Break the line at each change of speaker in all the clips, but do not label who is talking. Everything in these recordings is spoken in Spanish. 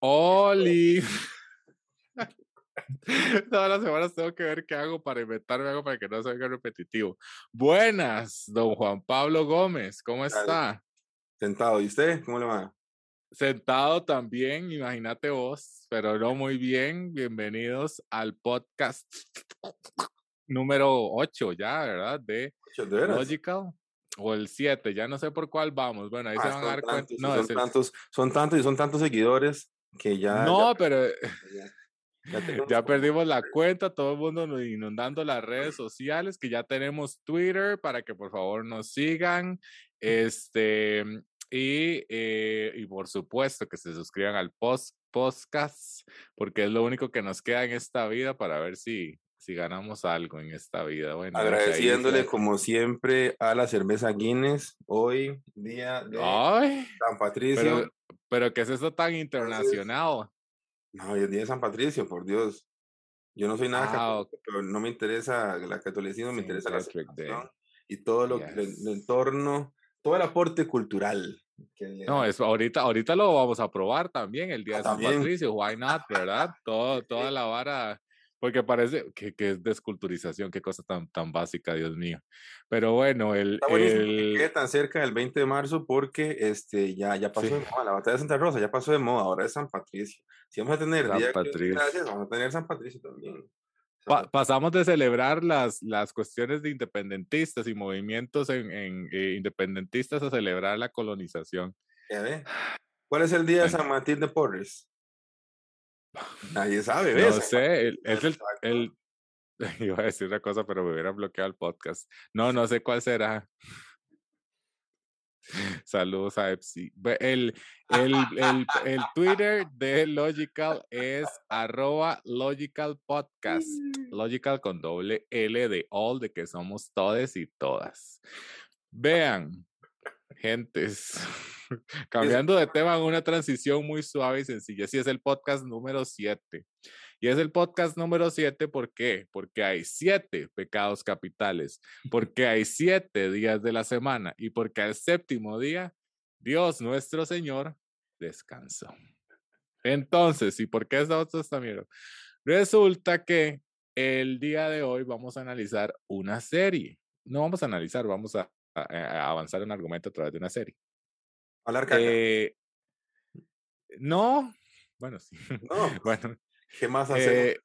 Oli. Todas las semanas tengo que ver qué hago para inventarme algo para que no salga repetitivo. Buenas, don Juan Pablo Gómez, ¿cómo está?
Sentado, ¿y usted? ¿Cómo le va?
Sentado también, imagínate vos, pero no muy bien. Bienvenidos al podcast número 8 ya, ¿verdad? De,
¿De
Logical. O el 7, ya no sé por cuál vamos. Bueno, ahí se
Ah,
van a dar cuenta. No,
son,
el-
tantos, son tantos y son tantos seguidores que ya.
no
ya-
pero
ya- ya
Ya perdimos la cuenta, todo el mundo nos inundando las redes sociales, que ya tenemos Twitter para que por favor nos sigan. Este, y, eh, y por supuesto que se suscriban al post, podcast, porque es lo único que nos queda en esta vida para ver si, si ganamos algo en esta vida. Bueno,
Agradeciéndole como siempre a la cerveza Guinness, hoy, día de
Ay,
San Patricio.
pero, pero ¿qué es eso tan internacional?
No, hoy es día de San Patricio, por Dios. Yo no soy nada
Ah,
católico, pero no me interesa la catolicismo, me
Saint
interesa la
Patrick Day.
celebración y todo lo que el,
Yes.
el entorno, todo el aporte cultural. que le
No, es ahorita, ahorita lo vamos a probar también, el día
Ah,
de San
también.
Patricio, why not, ¿verdad? Todo, toda la vara, porque parece que, que es desculturización, qué cosa tan, tan básica, Dios mío. Pero bueno, el,
Está buenísimo que
el-
quede tan cerca del 20 de marzo porque este, ya, ya pasó
Sí.
de moda. La batalla de Santa Rosa ya pasó de moda, ahora es San Patricio. Si vamos a tener
San
Día de de
Patricio.
Gracias, vamos a tener San Patricio también.
pa- pasamos de celebrar las, las cuestiones de independentistas y movimientos en, en, eh, independentistas a celebrar la colonización.
Ya ve. ¿Cuál es el día de
Bueno.
San Martín de Porres? Nadie sabe,
No
¿ves?
sé, el- es el, iba a decir una cosa, pero me hubiera bloqueado el podcast. No, no sé cuál será. Saludos a Epsi. El, el, el, el Twitter de Logical es arroba Logical Podcast. Logical con doble L de all, de que somos todes y todas. Vean, gentes, cambiando de tema una transición muy suave y sencilla. Sí, es el podcast número 7. Y es el podcast número 7, ¿por qué? Porque hay siete pecados capitales, porque hay siete días de la semana y porque al séptimo día, Dios nuestro Señor descansó. Entonces, ¿y por qué está esta mierda? Resulta que el día de hoy vamos a analizar una serie. No vamos a analizar, vamos a, a- a avanzar un argumento a través de una serie.
Hablar caca.
Eh, no, bueno, sí.
no,
bueno,
¿qué más hacemos?
eh,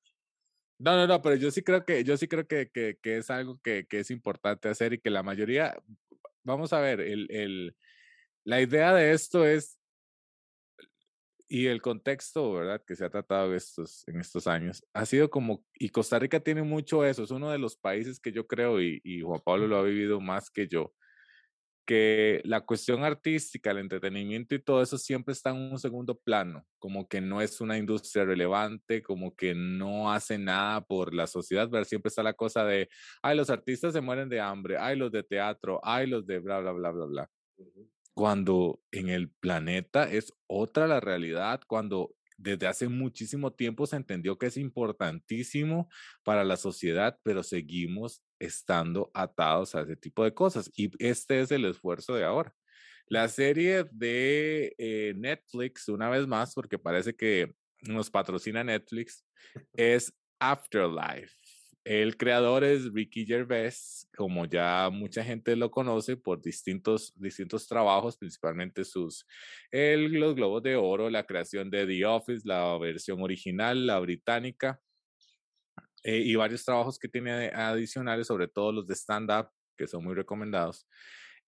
no, no, no, pero yo sí creo que, yo sí creo que, que, que es algo que, que es importante hacer y que la mayoría, vamos a ver, el, el, la idea de esto es, y el contexto, ¿verdad? Que se ha tratado estos, en estos años, ha sido como, y Costa Rica tiene mucho eso, es uno de los países que yo creo, y, y Juan Pablo lo ha vivido más que yo, que la cuestión artística, el entretenimiento y todo eso siempre está en un segundo plano, como que no es una industria relevante, como que no hace nada por la sociedad, pero siempre está la cosa de, ay, los artistas se mueren de hambre, ay, los de teatro, ay, los de bla, bla, bla, bla, bla.
Ujú.
Cuando en el planeta es otra la realidad, cuando desde hace muchísimo tiempo se entendió que es importantísimo para la sociedad, pero seguimos estando atados a ese tipo de cosas. Y este es el esfuerzo de ahora. La serie de eh, Netflix, una vez más, porque parece que nos patrocina Netflix, es Afterlife. El creador es Ricky Gervais, como ya mucha gente lo conoce por distintos, distintos trabajos, principalmente sus el, los Globos de Oro, la creación de The Office, la versión original, la británica, eh, y varios trabajos que tiene adicionales, sobre todo los de stand-up, que son muy recomendados.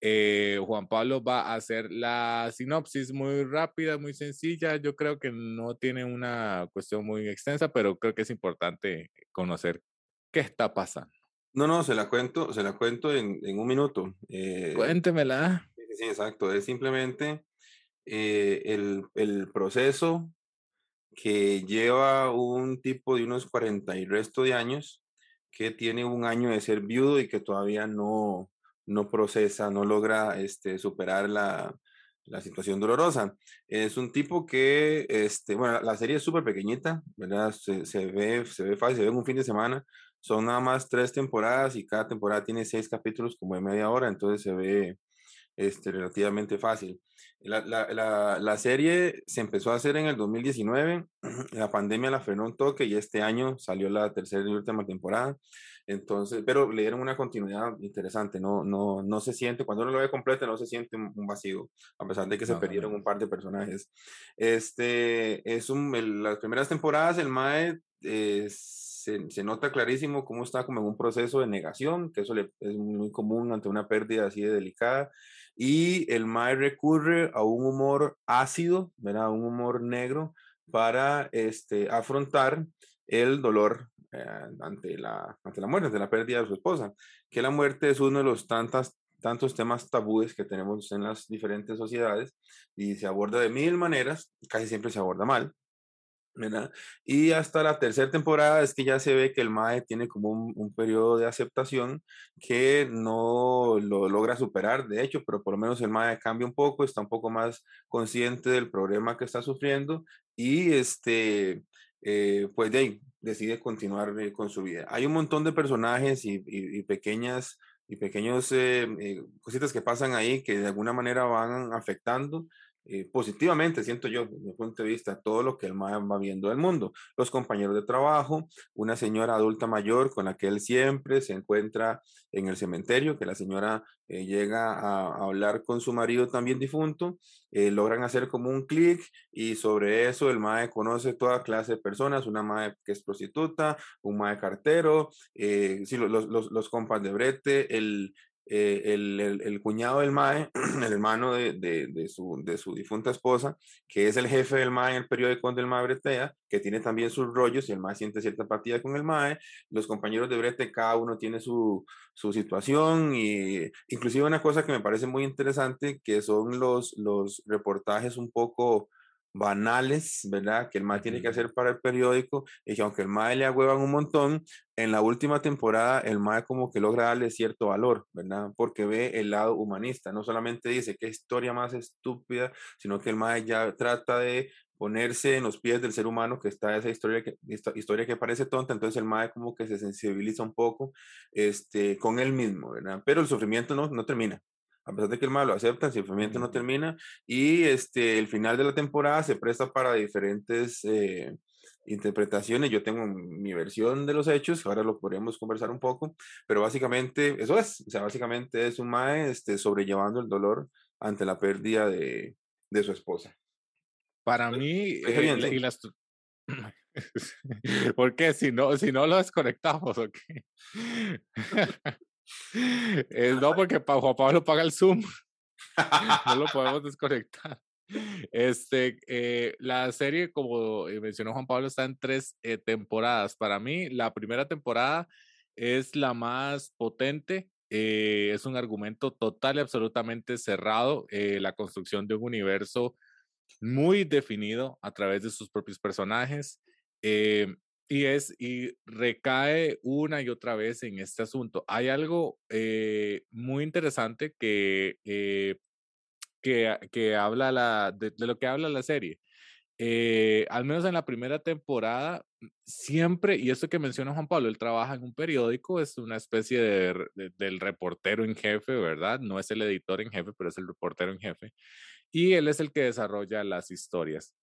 Eh, Juan Pablo va a hacer la sinopsis muy rápida, muy sencilla. Yo creo que no tiene una cuestión muy extensa, pero creo que es importante conocer qué está pasando.
No, no, se la cuento, se la cuento en, en un minuto. Eh,
Cuéntemela.
sí, exacto. Es simplemente eh, el, el proceso que lleva un tipo de unos 40 y resto de años que tiene un año de ser viudo y que todavía no, no procesa, no logra este, superar la, la situación dolorosa. Es un tipo que, este, bueno, la serie es súper pequeñita, ¿verdad? Se, se, ve, se ve fácil, se ve en un fin de semana. Son nada más tres temporadas y cada temporada tiene seis capítulos como de media hora, entonces se ve, este, relativamente fácil. La, la, la, la, serie se empezó a hacer en el 2019, la pandemia la frenó un toque y este año salió la tercera y última temporada. Entonces, pero le dieron una continuidad interesante, no, no, no se siente, cuando uno lo ve completo, no se siente un, vacío, a pesar de que se no, perdieron no. un par de personajes. Este, es un, el, las primeras temporadas, el MAE eh, se, se, nota clarísimo cómo está como en un proceso de negación, que eso le, es muy común ante una pérdida así de delicada, y el MAE recurre a un humor ácido, ¿verdad? un humor negro, para este, afrontar el dolor eh, ante, la, ante la muerte, ante la pérdida de su esposa, que la muerte es uno de los tantas, tantos temas tabúes que tenemos en las diferentes sociedades y se aborda de mil maneras, casi siempre se aborda mal. Y hasta la tercera temporada es que ya se ve que el MAE tiene como un, periodo de aceptación que no lo logra superar, de hecho, pero por lo menos el MAE cambia un poco, está un poco más consciente del problema que está sufriendo y este, eh, pues de decide continuar eh, con su vida. Hay un montón de personajes y pequeñas y pequeños eh, eh, cositas que pasan ahí que de alguna manera van afectando eh, positivamente, siento yo, desde mi punto de vista, todo lo que el MAE va viendo del mundo. Los compañeros de trabajo, una señora adulta mayor con la que él siempre se encuentra en el cementerio, que la señora eh, llega a, hablar con su marido también difunto, eh, logran hacer como un clic y sobre eso el MAE conoce toda clase de personas, una MAE que es prostituta, un MAE cartero, sí, los, los, los compas de brete, el, eh, el, el, cuñado del MAE, el hermano de, de, su, de su difunta esposa, que es el jefe del MAE en el periódico donde el MAE bretea, que tiene también sus rollos y el MAE siente cierta empatía con el MAE. Los compañeros de brete, cada uno tiene su, su situación y inclusive una cosa que me parece muy interesante, que son los, los reportajes un poco banales, ¿verdad? Que el MAE tiene que hacer para el periódico y que aunque el MAE le agüevan un montón, en la última temporada el MAE como que logra darle cierto valor, ¿verdad? Porque ve el lado humanista, no solamente dice qué historia más estúpida, sino que el MAE ya trata de ponerse en los pies del ser humano que está esa historia que, historia que parece tonta, entonces el MAE como que se sensibiliza un poco este, con él mismo, ¿verdad? Pero el sufrimiento no, no termina, a pesar de que el malo acepta, el sufrimiento no termina y este, el final de la temporada se presta para diferentes eh, interpretaciones. Yo tengo mi versión de los hechos, ahora lo podríamos conversar un poco, pero básicamente eso es, o sea, básicamente es un mae este, sobrellevando el dolor ante la pérdida de, de su esposa.
Para mí, eh, bien, y las... ¿por qué? Si no, si no lo desconectamos, ¿o qué? Eh, no, porque Juan Pablo paga el Zoom. no lo podemos desconectar. Este, eh, la serie, como mencionó Juan Pablo, está en tres eh, temporadas. Para mí, la primera temporada es la más potente. Eh, es un argumento total y absolutamente cerrado. Eh, la construcción de un universo muy definido a través de sus propios personajes. Eh, y es, y recae una y otra vez en este asunto. Hay algo eh, muy interesante que, eh, que, que, habla la, de, lo que habla la serie. Eh, al menos en la primera temporada, siempre, y esto que menciona Juan Pablo, él trabaja en un periódico, es una especie de, de, del reportero en jefe, ¿verdad? No es el editor en jefe, pero es el reportero en jefe. Y él es el que desarrolla las historias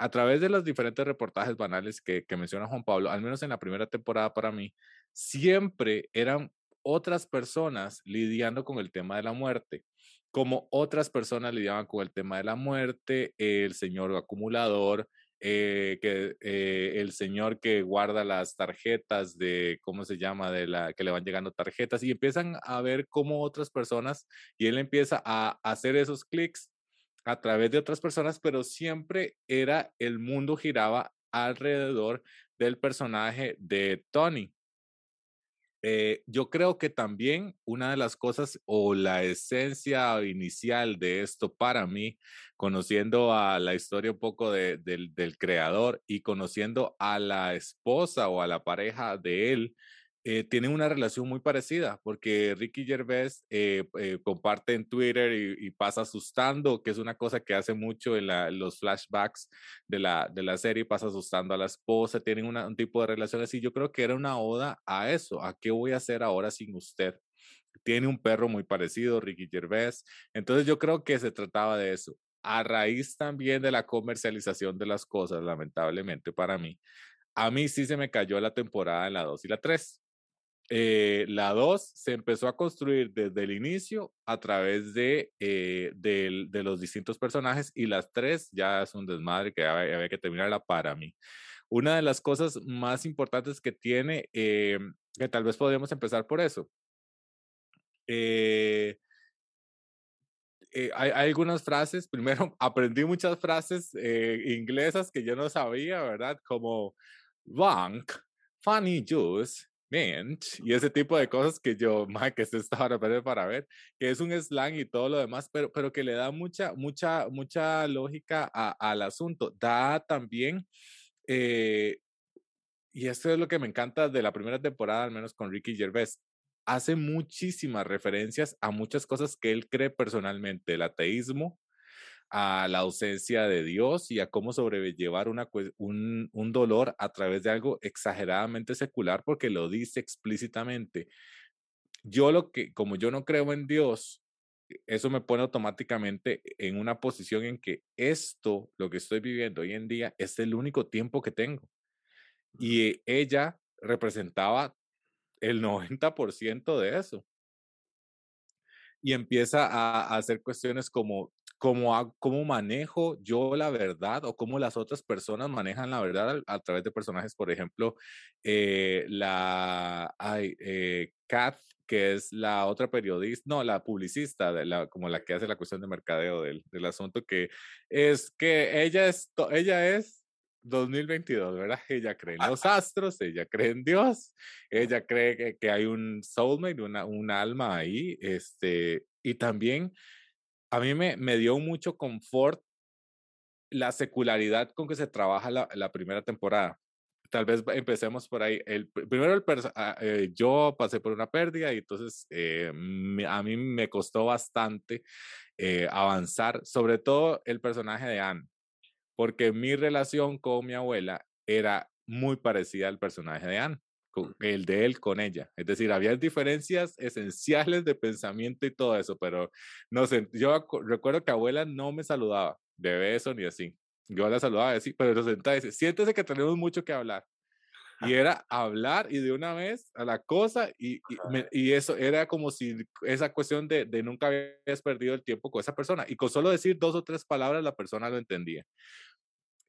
a través de los diferentes reportajes banales que, que, menciona Juan Pablo, al menos en la primera temporada para mí, siempre eran otras personas lidiando con el tema de la muerte, como otras personas lidiaban con el tema de la muerte, el señor acumulador, eh, que eh, el señor que guarda las tarjetas de, ¿cómo se llama? De la que le van llegando tarjetas y empiezan a ver cómo otras personas y él empieza a hacer esos clics a través de otras personas, pero siempre era el mundo giraba alrededor del personaje de Tony. Eh, yo creo que también una de las cosas o la esencia inicial de esto para mí, conociendo a la historia un poco de, de, del creador y conociendo a la esposa o a la pareja de él, eh, tienen una relación muy parecida, porque Ricky Gervais eh, eh, comparte en Twitter y, y, pasa asustando, que es una cosa que hace mucho en la, los flashbacks de la, de la serie, pasa asustando a la esposa, tienen una, un tipo de relación así. Yo creo que era una oda a eso, a qué voy a hacer ahora sin usted. tiene un perro muy parecido, Ricky Gervais. Entonces yo creo que se trataba de eso. A raíz también de la comercialización de las cosas, lamentablemente para mí, a mí sí se me cayó la temporada en la 2 y la 3. Eh, la 2 se empezó a construir desde el inicio a través de, eh, de, los distintos personajes y las 3 ya es un desmadre que había, que terminarla para mí. Una de las cosas más importantes que tiene, eh, que tal vez podríamos empezar por eso. Hay, hay, algunas frases, primero aprendí muchas frases inglesas que yo no sabía, ¿verdad? Como bank, funny juice, mint, y ese tipo de cosas que yo, más que se estaba para ver, que es un slang y todo lo demás, pero, pero que le da mucha, mucha, mucha lógica a, al asunto. Da también eh, y esto es lo que me encanta de la primera temporada, al menos con Ricky Gervais. Hace muchísimas referencias a muchas cosas que él cree personalmente, el ateísmo, a la ausencia de Dios y a cómo sobrellevar una, un, un dolor a través de algo exageradamente secular, porque lo dice explícitamente. Yo lo que, como yo no creo en Dios, eso me pone automáticamente en una posición en que esto, lo que estoy viviendo hoy en día, es el único tiempo que tengo. Y ella representaba el 90% de eso. Y empieza a, hacer cuestiones como cómo, cómo manejo yo la verdad o cómo las otras personas manejan la verdad a, través de personajes, por ejemplo, eh, la ay, eh, Kath, que es la otra periodista, no, la publicista, de la, como la que hace la cuestión de mercadeo del, del asunto, que es que ella es, ella es 2022, ¿verdad? Ella cree en los astros, ella cree en Dios, ella cree que, que hay un soulmate, una, un alma ahí, este, y también a mí me, me dio mucho confort la secularidad con que se trabaja la, la primera temporada. Tal vez empecemos por ahí. El, primero, el ah, eh, yo pasé por una pérdida y entonces eh, a mí me costó bastante eh, avanzar, sobre todo el personaje de Anne, porque mi relación con mi abuela era muy parecida al personaje de Anne el de él con ella. Es decir, había diferencias esenciales de pensamiento y todo eso, pero no sé, yo recuerdo que abuela no me saludaba de beso ni así. Yo la saludaba así, pero nos sentaba y decía, siéntese que tenemos mucho que hablar. Y era hablar y de una vez a la cosa y, y, y eso era como si esa cuestión de, de, nunca habías perdido el tiempo con esa persona y con solo decir dos o tres palabras la persona lo entendía.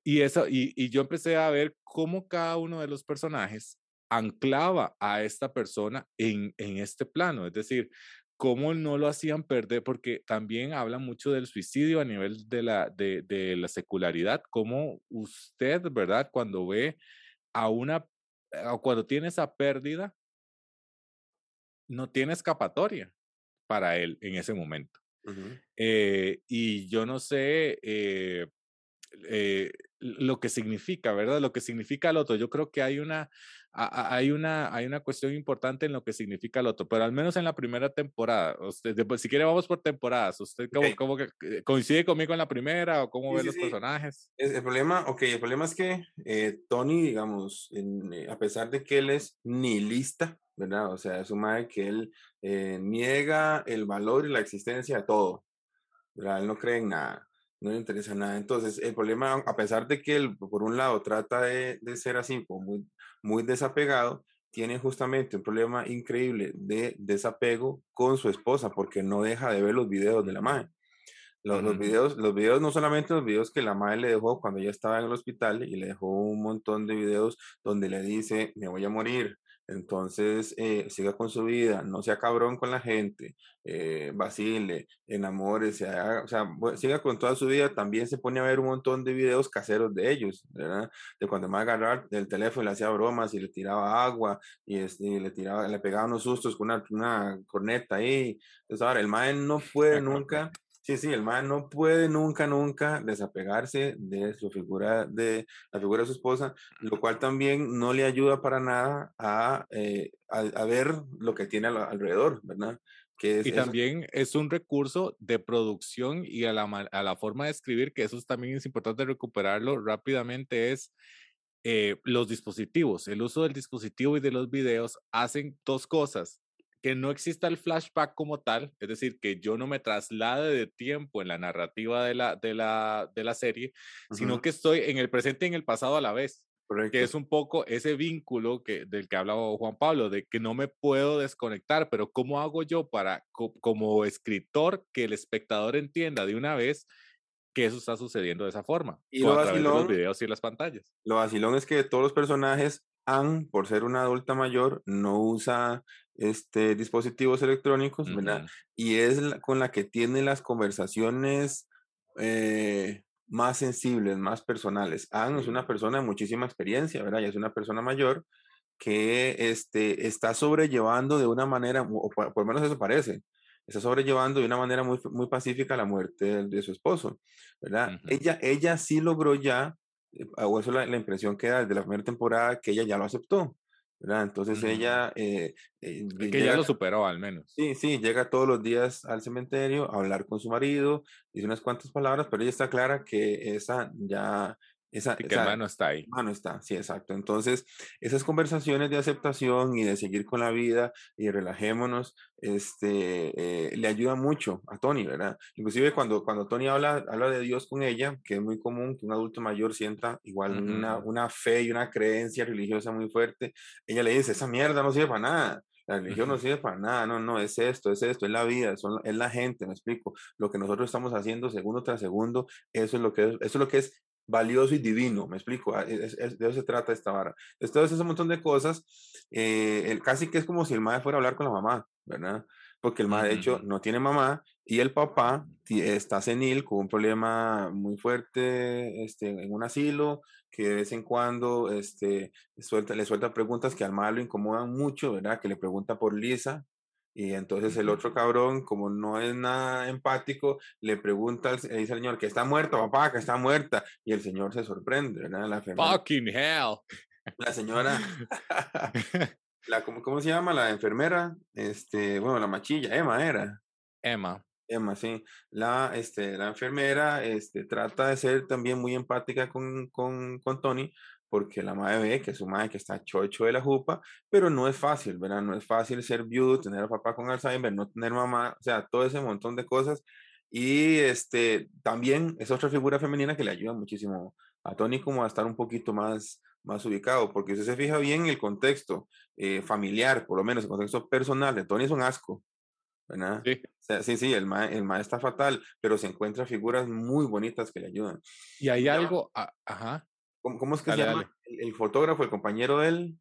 Y, eso, y, y yo empecé a ver cómo cada uno de los personajes anclaba a esta persona en, en este plano, es decir, cómo no lo hacían perder, porque también habla mucho del suicidio a nivel de la, de, de la secularidad, cómo usted, ¿verdad? Cuando ve a una, o cuando tiene esa pérdida, no tiene escapatoria para él en ese momento. Uh -huh. eh, y yo no sé, eh, eh, lo que significa, ¿verdad? Lo que significa el otro. Yo creo que hay una, hay una, hay una cuestión importante en lo que significa el otro, pero al menos en la primera temporada, usted, si quiere vamos por temporadas, ¿usted cómo, okay. cómo que, eh, coincide conmigo en la primera o cómo sí, ve sí, los sí. personajes?
El problema, ok, el problema es que eh, Tony, digamos, en, eh, a pesar de que él es nihilista, ¿verdad? O sea, es un madre que él eh, niega el valor y la existencia de todo, ¿verdad? Él no cree en nada no le interesa nada. Entonces, el problema, a pesar de que él, por un lado, trata de, de ser así, como muy, muy desapegado, tiene justamente un problema increíble de desapego con su esposa, porque no deja de ver los videos de la madre. Los, uh -huh. los, videos, los videos, no solamente los videos que la madre le dejó cuando ella estaba en el hospital, y le dejó un montón de videos donde le dice, me voy a morir, entonces, eh, siga con su vida, no sea cabrón con la gente, eh, vacile, enamórese, o sea, siga con toda su vida. También se pone a ver un montón de videos caseros de ellos, ¿verdad? De cuando me agarrar el teléfono y le hacía bromas y le tiraba agua y, este, y le tiraba, le pegaba unos sustos con una, una corneta ahí. Entonces, ahora, el mae no puede nunca Sí, sí, el man no puede nunca, nunca desapegarse de su figura, de la figura de su esposa, lo cual también no le ayuda para nada a, eh, a, a ver lo que tiene alrededor, ¿verdad?
Que es, y también es, es un recurso de producción y a la, a la forma de escribir, que eso también es importante recuperarlo rápidamente, es eh, los dispositivos. El uso del dispositivo y de los videos hacen dos cosas que no exista el flashback como tal, es decir, que yo no me traslade de tiempo en la narrativa de la, de la, de la serie, sino que estoy en el presente y en el pasado a la vez. Que es un poco ese vínculo que, del que hablaba Juan Pablo, de que no me puedo desconectar, pero ¿cómo hago yo para, como escritor, que el espectador entienda de una vez que eso está sucediendo de esa forma?
Y lo de
los videos y las pantallas.
Lo vacilón es que todos los personajes, Anne, por ser una adulta mayor, no usa este, dispositivos electrónicos, ¿verdad? Y es con la que tiene las conversaciones eh, más sensibles, más personales. Anne es una persona de muchísima experiencia, ¿verdad? Y es una persona mayor que este, está sobrellevando de una manera, o por, lo menos eso parece, está sobrellevando de una manera muy, muy pacífica la muerte de, su esposo, ¿verdad? ella, ella sí logró ya, eh, o eso la, la impresión que da desde la primera temporada, que ella ya lo aceptó, entonces ella... Eh,
eh que ya lo superó al menos.
Sí, sí, llega todos los días al cementerio a hablar con su marido, dice unas cuantas palabras, pero ella está clara que esa ya esa,
que hermano está ahí.
Hermano está, sí, exacto. Entonces, esas conversaciones de aceptación y de seguir con la vida y relajémonos, este, eh, le ayuda mucho a Tony, ¿verdad? Inclusive cuando, cuando Tony habla, habla de Dios con ella, que es muy común que un adulto mayor sienta igual una, una fe y una creencia religiosa muy fuerte, ella le dice, esa mierda no sirve para nada. La religión no sirve para nada, no, no, es esto, es esto, es la vida, son, es la gente, me explico. Lo que nosotros estamos haciendo segundo tras segundo, eso es lo que es, eso es, lo que es valioso y divino, me explico, ah, de eso se trata esta vara. Entonces, ese montón de cosas, eh, el, casi que es como si el madre fuera a hablar con la mamá, ¿verdad? Porque el madre, de hecho, no tiene mamá y el papá está senil con un problema muy fuerte este, en un asilo, que de vez en cuando este, suelta, le suelta preguntas que al madre lo incomodan mucho, ¿verdad? Que le pregunta por Lisa, y entonces el otro cabrón, como no es nada empático, le pregunta, le dice al señor que está muerto, papá, que está muerta. Y el señor se sorprende, ¿verdad?
La Fucking hell.
La señora, la, ¿cómo, ¿cómo, se llama? La enfermera, este, bueno, la machilla, Emma era.
Emma.
Emma, sí. La, este, la enfermera este, trata de ser también muy empática con, con, con Tony, porque la madre ve que su madre que está chocho de la jupa, pero no es fácil, ¿verdad? No es fácil ser viudo, tener a papá con Alzheimer, no tener mamá, o sea, todo ese montón de cosas. Y este, también es otra figura femenina que le ayuda muchísimo a Tony como a estar un poquito más, más ubicado, porque si se fija bien el contexto eh, familiar, por lo menos el contexto personal de Tony es un asco, ¿verdad? Sí. sí, sí, el ma, el está fatal, pero se encuentra figuras muy bonitas que le ayudan.
Y hay algo, ajá.
¿Cómo, es que se llama? El, fotógrafo, el compañero de él.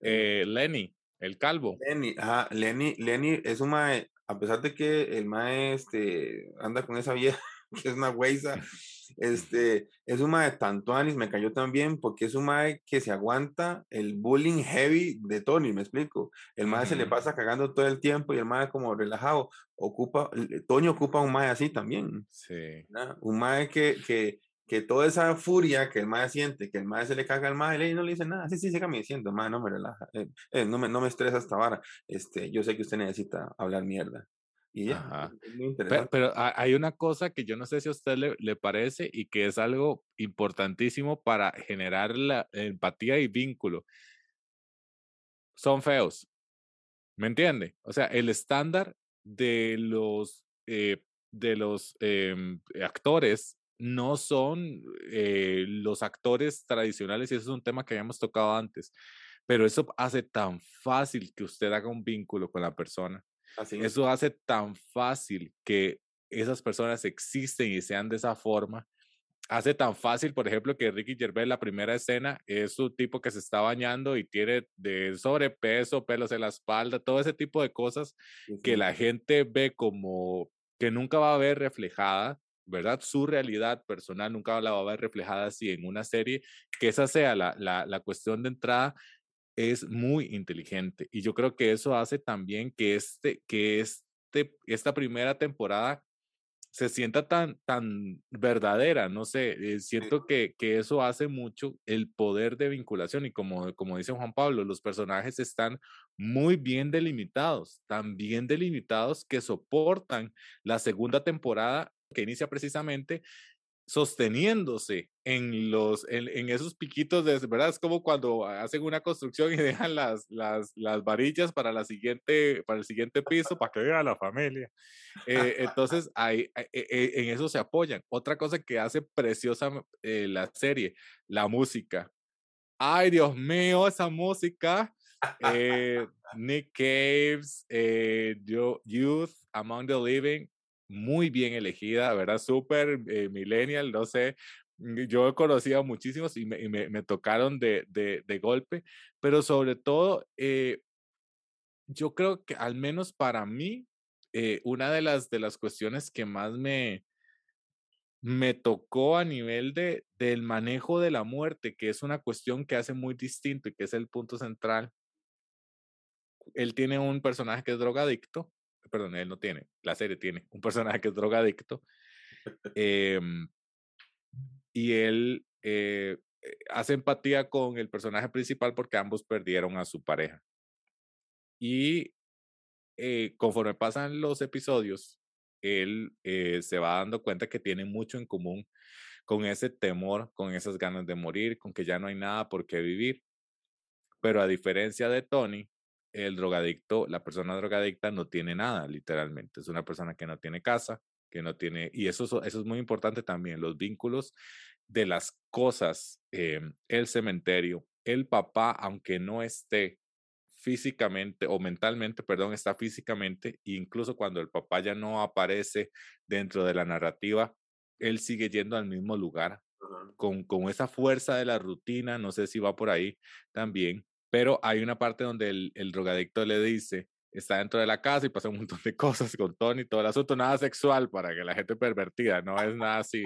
Eh, Lenny, el calvo.
Lenny, ajá, Lenny, Lenny es un mae, a pesar de que el mae este, anda con esa vieja, que es una weiza, este, es un mae tanto anis, me cayó también, porque es un mae que se aguanta el bullying heavy de Tony, me explico. El mae se le pasa cagando todo el tiempo y el mae como relajado, ocupa, Tony ocupa un mae así también.
Sí.
Un mae que, que que toda esa furia que el madre siente, que el madre se le caga al madre y no le dice nada, sí, sí, sígame diciendo, madre, no me relaja, eh, eh, no, me, no me estresa esta vara, este, yo sé que usted necesita hablar mierda. Y ya,
pero, hay una cosa que yo no sé si a usted le, le, parece y que es algo importantísimo para generar la empatía y vínculo. Son feos, ¿me entiende? O sea, el estándar de los, eh, de los em, actores no son eh, los actores tradicionales y eso es un tema que habíamos tocado antes, pero eso hace tan fácil que usted haga un vínculo con la persona. Eso hace tan fácil que esas personas existen y sean de esa forma. Hace tan fácil, por ejemplo, que Ricky Gervais, la primera escena, es un tipo que se está bañando y tiene de sobrepeso, pelos en la espalda, todo ese tipo de cosas que la gente ve como que nunca va a ver reflejada ¿verdad? Su realidad personal nunca la va a ver reflejada así en una serie, que esa sea la, la, la cuestión de entrada, es muy inteligente. Y yo creo que eso hace también que, este, que este, esta primera temporada se sienta tan, tan verdadera, no sé, eh, siento que, que, eso hace mucho el poder de vinculación y como, como dice Juan Pablo, los personajes están muy bien delimitados, tan bien delimitados que soportan la segunda temporada que inicia precisamente sosteniéndose en, los, en, esos piquitos de, ¿verdad? Es como cuando hacen una construcción y dejan las, las, las varillas para, la siguiente, para el siguiente piso, para que vea la familia. Eh, entonces, ahí, eh, eh, en eso se apoyan. Otra cosa que hace preciosa la serie, la música. Ay, Dios mío, esa música. Nick Caves, Youth, Among the Living, muy bien elegida, ¿verdad? Súper eh, millennial, no sé. Mm, yo he conocido a muchísimos y me, me, tocaron de, de, de, golpe, pero sobre todo, eh, yo creo que al menos para mí, eh, una de las, de las cuestiones que más me, me tocó a nivel de, del manejo de la muerte, que es una cuestión que hace muy distinto y que es el punto central. Él tiene un personaje que es drogadicto perdón, él no tiene, la serie tiene un personaje que es drogadicto. Em, y él eh, eh, hace empatía con el personaje principal porque ambos perdieron a su pareja. Y eh, conforme pasan los episodios, él se va dando cuenta que tiene mucho en común con ese temor, con esas ganas de morir, con que ya no hay nada por qué vivir. Pero a diferencia de Tony, el drogadicto, la persona drogadicta no tiene nada, literalmente. Es una persona que no tiene casa, que no tiene, y eso, eso es muy importante también, los vínculos de las cosas, em, el cementerio, el papá, aunque no esté físicamente o mentalmente, perdón, está físicamente, incluso cuando el papá ya no aparece dentro de la narrativa, él sigue yendo al mismo lugar, con, con esa fuerza de la rutina, no sé si va por ahí también, pero hay una parte donde el, el, drogadicto le dice, está dentro de la casa y pasa un montón de cosas con Tony, todo el asunto, nada sexual para que la gente pervertida, no es nada así.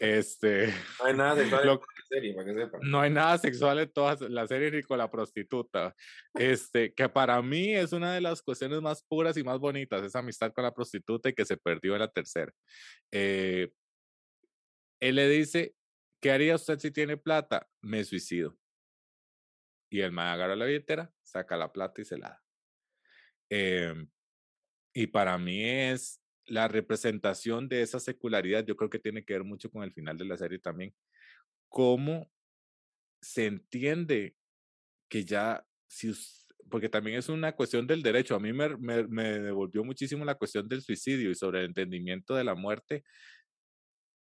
Este,
no hay nada sexual en la serie, para que sepan.
No hay nada sexual en toda la serie ni con la prostituta. Este, que para mí es una de las cuestiones más puras y más bonitas, esa amistad con la prostituta y que se perdió en la tercera. Eh, él le dice, ¿qué haría usted si tiene plata? Me suicido. Y el man agarra la billetera, saca la plata y se la da. Em, y para mí es la representación de esa secularidad, yo creo que tiene que ver mucho con el final de la serie también. Cómo se entiende que ya, si, porque también es una cuestión del derecho. A mí me, me, me, devolvió muchísimo la cuestión del suicidio y sobre el entendimiento de la muerte.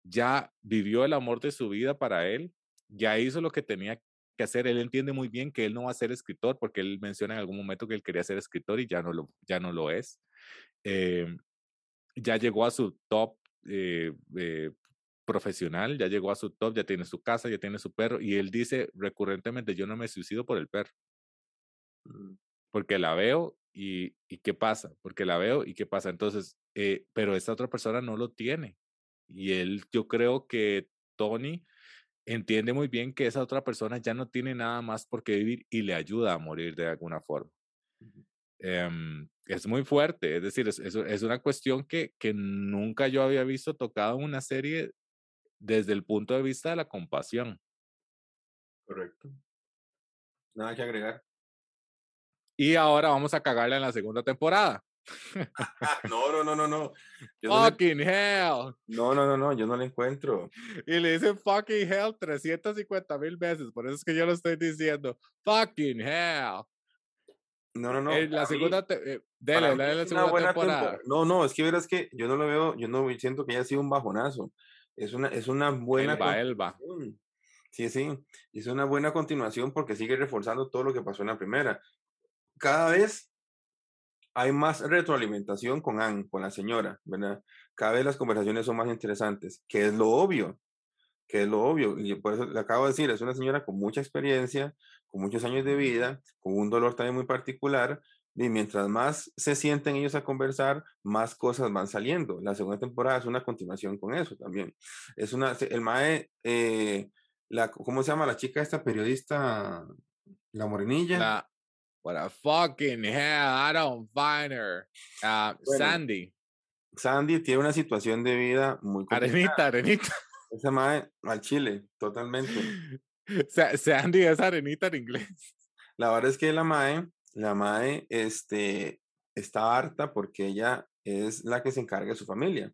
Ya vivió el amor de su vida para él, ya hizo lo que tenía que hacer. Él entiende muy bien que él no va a ser escritor porque él menciona en algún momento que él quería ser escritor y ya no lo, ya no lo es. Eh, ya llegó a su top eh, eh, profesional, ya llegó a su top, ya tiene su casa, ya tiene su perro y él dice recurrentemente, yo no me suicido por el perro. Mm. Porque la veo y, y qué pasa, porque la veo y qué pasa. Entonces, pero esta otra persona no lo tiene. Y él, yo creo que Tony entiende muy bien que esa otra persona ya no tiene nada más por qué vivir y le ayuda a morir de alguna forma. Em, es muy fuerte, es decir, es, es, una cuestión que, que nunca yo había visto tocada en una serie desde el punto de vista de la compasión.
Correcto. Nada que agregar.
Y ahora vamos a cagarla en la segunda temporada.
no, no, no, no, no.
fucking hell.
No, no, no, no, yo no la encuentro.
Y le dicen fucking hell 350 mil veces, por eso es que yo lo estoy diciendo. Fucking hell.
No, no, no.
En la segunda, eh, dele, dale la segunda temporada.
No, no, es que verás que yo no lo veo, yo no siento que haya sido un bajonazo. Es una, es una buena.
Elba, Elba.
Sí, sí, es una buena continuación porque sigue reforzando todo lo que pasó en la primera. Cada vez hay más retroalimentación con Anne, con la señora, ¿verdad? Cada vez las conversaciones son más interesantes, que es lo obvio, que es lo obvio. Y por eso le acabo de decir, es una señora con mucha experiencia, con muchos años de vida, con un dolor también muy particular, y mientras más se sienten ellos a conversar, más cosas van saliendo. La segunda temporada es una continuación con eso también. Es una, el MAE, eh, la, ¿cómo se llama la chica esta periodista? La morenilla.
La, What a fucking hell, I don't find her. Uh, Sandy.
Sandy tiene una situación de vida muy
complicada. Arenita, arenita.
Esa madre al chile, totalmente.
Sandy es arenita en inglés.
La verdad es que la mae, la mae, este, está harta porque ella es la que se encarga de su familia.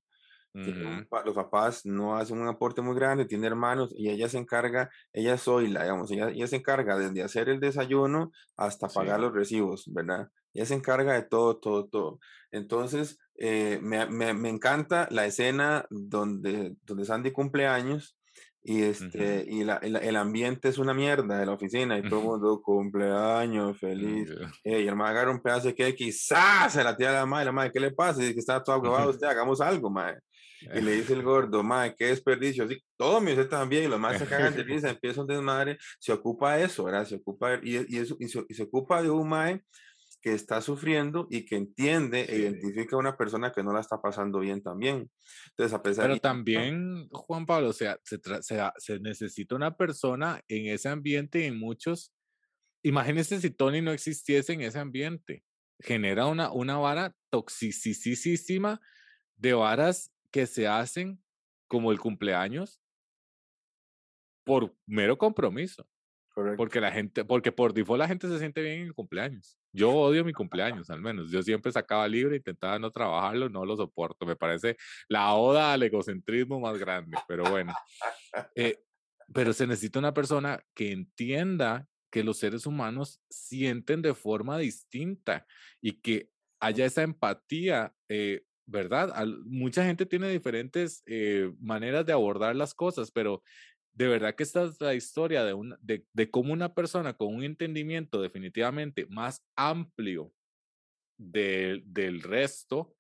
Ujú.
los papás no hacen un aporte muy grande, tiene hermanos y ella se encarga, ella soy la, digamos, ella, ella se encarga desde hacer el desayuno hasta pagar
Sí.
los recibos, ¿verdad? Ella se encarga de todo, todo, todo. Entonces, eh, me, me, me encanta la escena donde, donde Sandy cumple años y, este, y la, el, el ambiente es una mierda de la oficina y todo el mundo cumpleaños, feliz.
ya.
Eh, y el agarra un pedazo de cake y ¡zas! se la tira a la madre, la madre, ¿qué le pasa? Dice que está todo agravado usted, hagamos algo, madre. Y le dice el gordo, madre, qué desperdicio. Así, todo mi usted también, y los más se cagan de risa, empieza un desmadre, se ocupa de eso, ¿verdad? Se ocupa, de- y, y, eso, y, se, y se ocupa de un mae que está sufriendo y que entiende e
Sí.
identifica a una persona que no la está pasando bien también. Entonces, a pesar,
Pero
no,
también, Juan Pablo, o sea, se, se, se necesita una persona en ese ambiente y en muchos. Imagínense si Tony no existiese en ese ambiente. Genera una, una vara toxicísima de varas que se hacen como el cumpleaños por mero compromiso.
correcto.
Porque la gente, porque por default la gente se siente bien en el cumpleaños. Yo odio mi cumpleaños, al menos. Yo siempre sacaba libre, intentaba no trabajarlo, no lo soporto. Me parece la oda al egocentrismo más grande, pero bueno. Eh, pero se necesita una persona que entienda que los seres humanos sienten de forma distinta y que haya esa empatía, eh, ¿verdad? Al- mucha gente tiene diferentes eh, maneras de abordar las cosas, pero de verdad que esta es la historia de, una, de, de cómo una persona con un entendimiento definitivamente más amplio de- del resto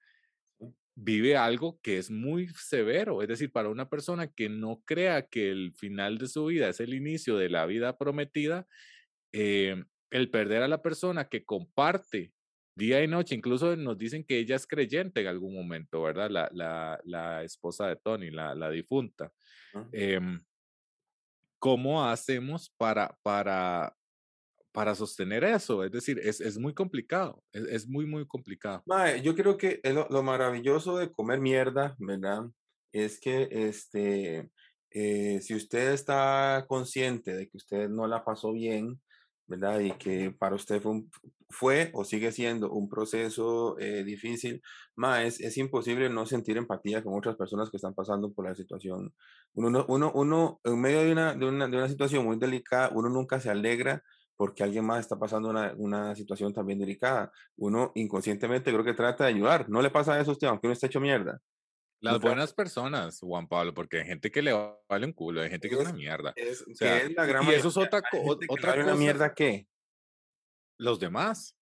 vive algo que es muy severo. Es decir, para una persona que no crea que el final de su vida es el inicio de la vida prometida, eh, el perder a la persona que comparte día y noche, incluso nos dicen que ella es creyente en algún momento, ¿verdad? La, la, la esposa de Tony, la, la difunta.
¿no?
Em, ¿Cómo hacemos para, para, para sostener eso? Es decir, es, es muy complicado, es, es muy, muy complicado.
Mae, yo creo que lo, lo maravilloso de comer mierda, ¿verdad? Es que este, eh, si usted está consciente de que usted no la pasó bien, ¿verdad? Y que para usted fue, un- fue o sigue siendo un proceso eh, difícil, mae, es, es imposible no sentir empatía con otras personas que están pasando por la situación. Uno, no- uno, uno en medio de una, de una, de una situación muy delicada, uno nunca se alegra porque alguien más está pasando una, una situación también delicada uno inconscientemente creo que trata de ayudar. ¿No le pasa eso a usted, aunque uno esté hecho mierda?
Las buenas personas, Juan Pablo, porque hay gente que le vale un culo, hay gente que es una mierda.
es
O
que
sea,
es la gran
y, eso es otra, co- otra
vale una
cosa,
mierda ¿qué?
los demás.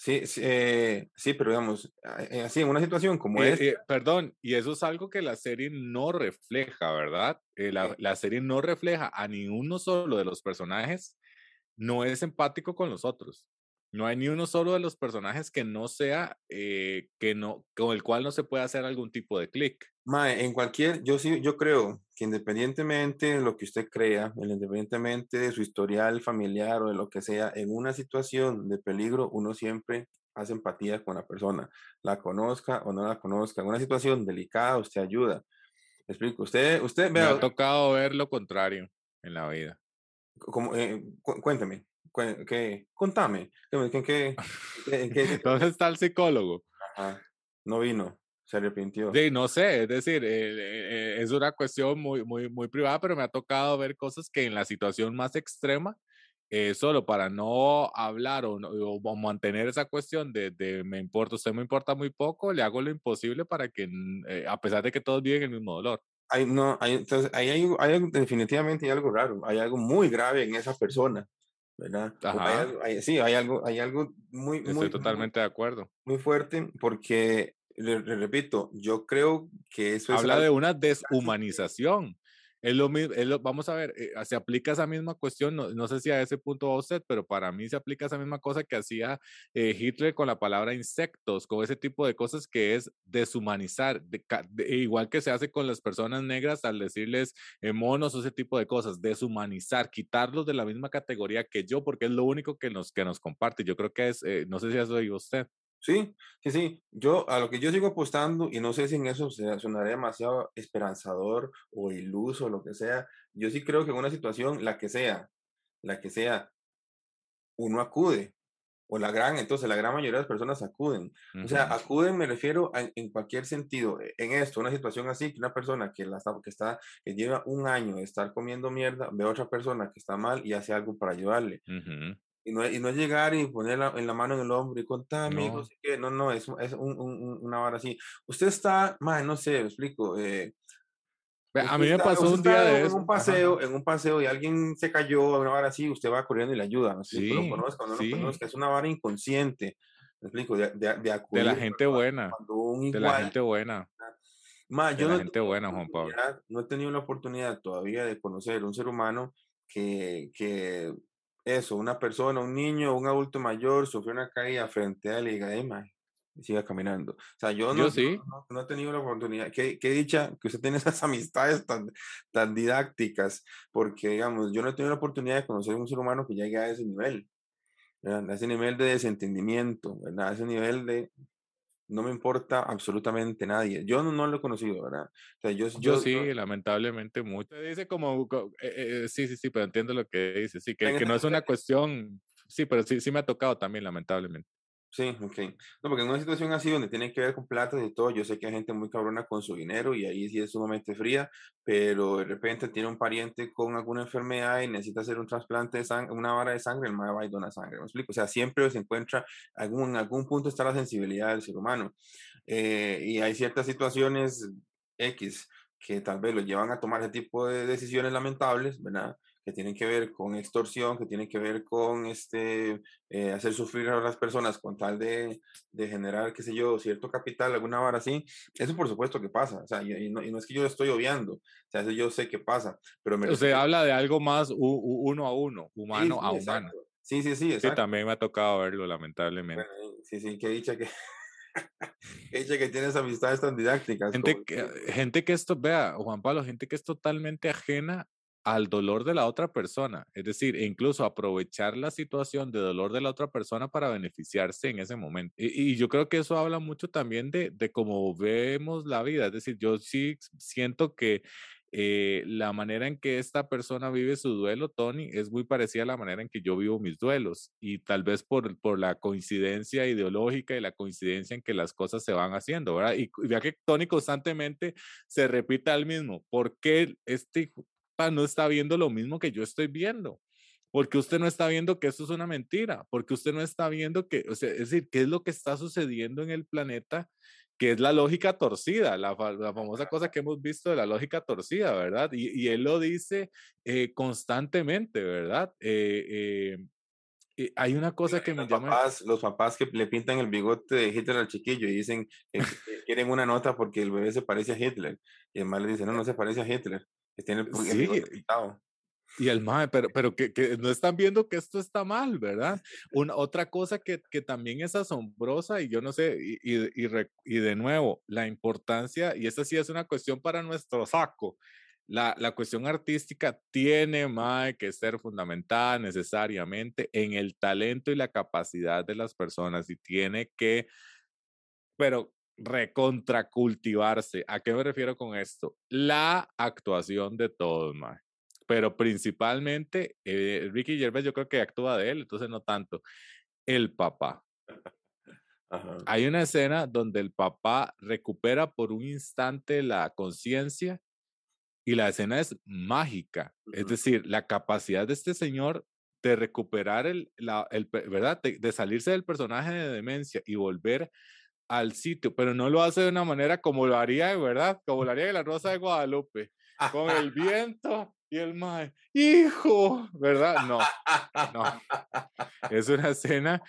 Sí, sí, eh, sí, pero digamos, eh, así en una situación como
Eh,
esta,
eh, perdón, y eso es algo que la serie no refleja, ¿verdad? La, la serie no refleja a ni uno solo de los personajes, no es empático con los otros. No hay ni uno solo de los personajes que no sea, eh, que no, con el cual no se pueda hacer algún tipo de clic.
mae, en cualquier, yo sí, yo creo que independientemente de lo que usted crea, independientemente de su historial familiar o de lo que sea, en una situación de peligro, uno siempre hace empatía con la persona, la conozca o no la conozca. En una situación delicada, usted ayuda. ¿Me explico? Usted, usted,
Me ha
vea,
tocado ver lo contrario en la vida.
Como, eh, cu- cuénteme, cue- que, contame, ¿en qué, en qué, en qué
¿Dónde está el psicólogo?
Ajá, no vino, se arrepintió.
Sí, no sé, es decir, eh, eh, eh, es una cuestión muy, muy, muy privada, pero me ha tocado ver cosas que en la situación más extrema, eh, solo para no hablar o, no- o- o mantener esa cuestión de, de me importa, usted me importa muy poco, le hago lo imposible para que, mm, eh, a pesar de que todos viven el mismo dolor.
Hay, no, hay, entonces, ahí hay, hay definitivamente hay algo raro, hay algo muy grave en esa persona, ¿verdad?
Ajá,
hay- sí, hay algo, hay algo muy,
estoy
muy, muy,
totalmente de acuerdo.
muy fuerte porque, le, le repito, yo creo que eso es
habla de una deshumanización. Es lo mismo, vamos a ver, eh, se aplica esa misma cuestión, no, no sé si a ese punto va usted, pero para mí se aplica esa misma cosa que hacía eh, Hitler con la palabra insectos, con ese tipo de cosas que es deshumanizar, de- igual que se hace con las personas negras al decirles eh, monos o ese tipo de cosas, deshumanizar, quitarlos de la misma categoría que yo, porque es lo único que nos, que nos comparte. Yo creo que es, no sé si eso dijo usted.
Sí, sí, sí. Yo a lo que yo sigo apostando, y no sé si en eso se- sonará demasiado esperanzador o iluso lo que sea, yo sí creo que en una situación, la que sea, la que sea, uno acude, o la gran, entonces la gran mayoría de las personas acuden. O sea, acuden me refiero a, en cualquier sentido. E, en esto, una situación así, que una persona que, la, que, está, que lleva un año de estar comiendo mierda, ve a otra persona que está mal y hace algo para ayudarle. Y no, y no llegar y poner en la mano en el hombro y contar, amigos, no. no, no, es, es un, un, una vara así. Usted está, más no sé, lo explico, eh,
a mí me pasó un día de
en un paseo, en un paseo y alguien se cayó a una vara así, usted va corriendo y le ayuda. ¿no? Sí, lo conozco, no sí. lo conozco, es una vara inconsciente. Me explico, de, de, de,
acudir, de la gente buena. Igual, de la gente buena.
Ma, yo
la
no
gente buena, Juan Pablo.
No he tenido la oportunidad todavía de conocer un ser humano que, que eso, una persona, un niño, un adulto mayor sufrió una caída frente a él y diga, siga caminando. O sea, yo, no, no, he tenido la oportunidad, qué, qué, dicha que usted tiene esas amistades tan, tan didácticas, porque, digamos, yo no he tenido la oportunidad de conocer un ser humano que llegue a ese nivel, a ese nivel de desentendimiento, ¿verdad? a ese nivel de, no me importa absolutamente nadie. Yo no, no lo he conocido, ¿verdad? O
sea, yo, yo, sí, lamentablemente mucho. Dice como, eh, eh, sí, sí, sí, pero entiendo lo que dice, sí, que, que no es una cuestión, sí, pero sí, sí me ha tocado también, lamentablemente.
Sí, ok. No, porque en una situación así donde tiene que ver con plata y todo, yo sé que hay gente muy cabrona con su dinero y ahí sí es sumamente fría, pero de repente tiene un pariente con alguna enfermedad y necesita hacer un trasplante de sangre, una vara de sangre, el más va y dona sangre. ¿Me explico? O sea, siempre se encuentra, algún, en algún punto está la sensibilidad del ser humano. Eh, y hay ciertas situaciones X que tal vez lo llevan a tomar ese tipo de decisiones lamentables, ¿verdad? Que tienen que ver con extorsión, que tienen que ver con este, eh, hacer sufrir a las personas con tal de, de, generar, qué sé yo, cierto capital, alguna vara así. Eso por supuesto que pasa, o sea, y, no, y no, es que yo lo estoy obviando, o sea, eso yo sé que pasa, pero me...
Sea, habla de algo más uno a uno, humano sí, sí, a humano.
Sí, sí, sí,
exacto. Sí, también me ha tocado verlo, lamentablemente.
Bueno, sí, sí, que dicha que... que que tienes amistades tan didácticas.
Gente, que, gente que esto, vea, Juan Pablo, gente que es totalmente ajena al dolor de la otra persona, es decir, incluso aprovechar la situación de dolor de la otra persona para beneficiarse en ese momento. Y, yo creo que eso habla mucho también de, de, cómo vemos la vida, es decir, yo sí siento que eh, la manera en que esta persona vive su duelo, Tony, es muy parecida a la manera en que yo vivo mis duelos y tal vez por, por la coincidencia ideológica y la coincidencia en que las cosas se van haciendo, ¿verdad? Y, y vea que Tony constantemente se repita al mismo, ¿por qué este no está viendo lo mismo que yo estoy viendo. Porque usted no está viendo que esto es una mentira, porque usted no está viendo que, o sea, es decir, qué es lo que está sucediendo en el planeta, que es la lógica torcida, la, la famosa cosa que hemos visto de la lógica torcida, ¿verdad? Y, y él lo dice eh, constantemente, ¿verdad? Eh, eh, hay una cosa que me
los
llama.
Papás, los papás que le pintan el bigote de Hitler al chiquillo y dicen quieren una nota porque el bebé se parece a Hitler. Y mal le dice, no, no se parece a Hitler tiene el, sí.
Y el MAE, pero, pero que, que, no están viendo que esto está mal, ¿verdad? Una, otra cosa que, que también es asombrosa y yo no sé, y, y, y, y, de nuevo, la importancia, y esta sí es una cuestión para nuestro saco, la, la cuestión artística tiene, MAE, que ser fundamentada necesariamente en el talento y la capacidad de las personas y tiene que, pero recontracultivarse. ¿A qué me refiero con esto? La actuación de todos, man. Pero principalmente, eh, Ricky Gervais yo creo que actúa de él, entonces no tanto. El papá. Hay una escena donde el papá recupera por un instante la conciencia y la escena es mágica. Es decir, la capacidad de este señor de recuperar el, la, el ¿verdad? de, salirse del personaje de demencia y volver al sitio, pero no lo hace de una manera como lo haría, ¿verdad? Como lo haría en la Rosa de Guadalupe, con el viento y el mar. ¡Hijo! ¿Verdad? No, no. Es una escena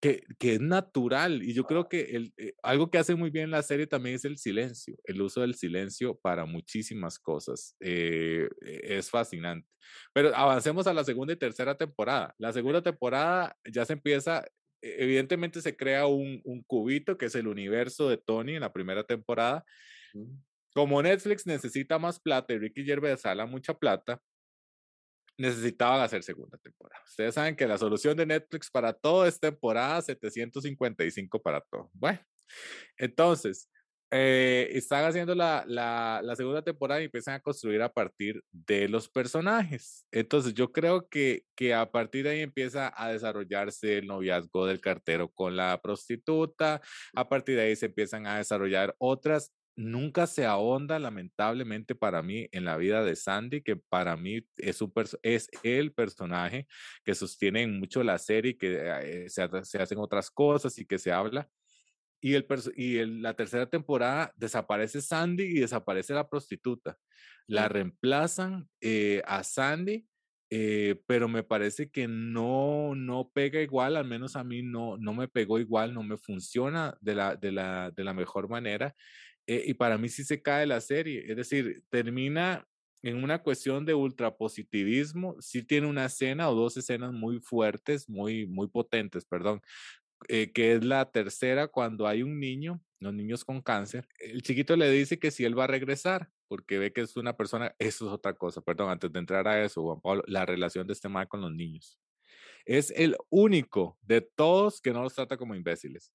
que, que es natural y yo creo que el, eh, algo que hace muy bien la serie también es el silencio, el uso del silencio para muchísimas cosas. Eh, es fascinante. Pero avancemos a la segunda y tercera temporada. La segunda temporada ya se empieza e-, evidentemente se crea un, un, cubito que es el universo de Tony en la primera temporada. Como Netflix necesita más plata y Ricky Gervais sala mucha plata, necesitaban hacer segunda temporada. Ustedes saben que la solución de Netflix para todo es temporada 755 para todo. Bueno, entonces, eh, están haciendo la, la, segunda temporada y empiezan a construir a partir de los personajes. Entonces yo creo que, que a partir de ahí empieza a desarrollarse el noviazgo del cartero con la prostituta, a partir de ahí se empiezan a desarrollar otras. Nunca se ahonda, lamentablemente para mí, en la vida de Sandy, que para mí es, un es el personaje que sostiene mucho la serie, que eh, se, se hacen otras cosas y que se habla y, el, y la tercera temporada desaparece Sandy y desaparece la prostituta. La reemplazan eh, a Sandy, eh, pero me parece que no, no pega igual, al menos a mí no, no me pegó igual, no me funciona de la, de la, de la mejor manera. Eh, y para mí sí se cae la serie, es decir, termina en una cuestión de ultrapositivismo, sí tiene una escena o dos escenas muy fuertes, muy, muy potentes, perdón, eh, que es la tercera cuando hay un niño, los niños con cáncer, el chiquito le dice que si él va a regresar, porque ve que es una persona, eso es otra cosa, perdón, antes de entrar a eso, Juan Pablo, la relación de este mal con los niños. Es el único de todos que no los trata como imbéciles.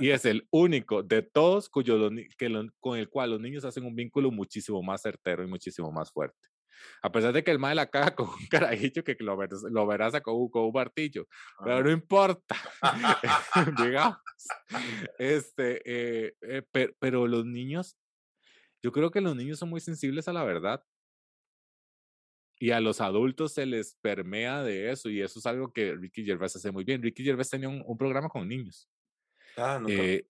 Y es el único de todos cuyo, que con el cual los niños hacen un vínculo muchísimo más certero y muchísimo más fuerte. A pesar de que el mal la caga con un carajillo que lo, verás, lo verás con, un, con un martillo, pero no importa, digamos. Este, eh, eh, pero los niños, yo creo que los niños son muy sensibles a la verdad. Y a los adultos se les permea de eso, y eso es algo que Ricky Gervais hace muy bien. Ricky Gervais tenía un, un programa con niños.
Ah, no.
Eh,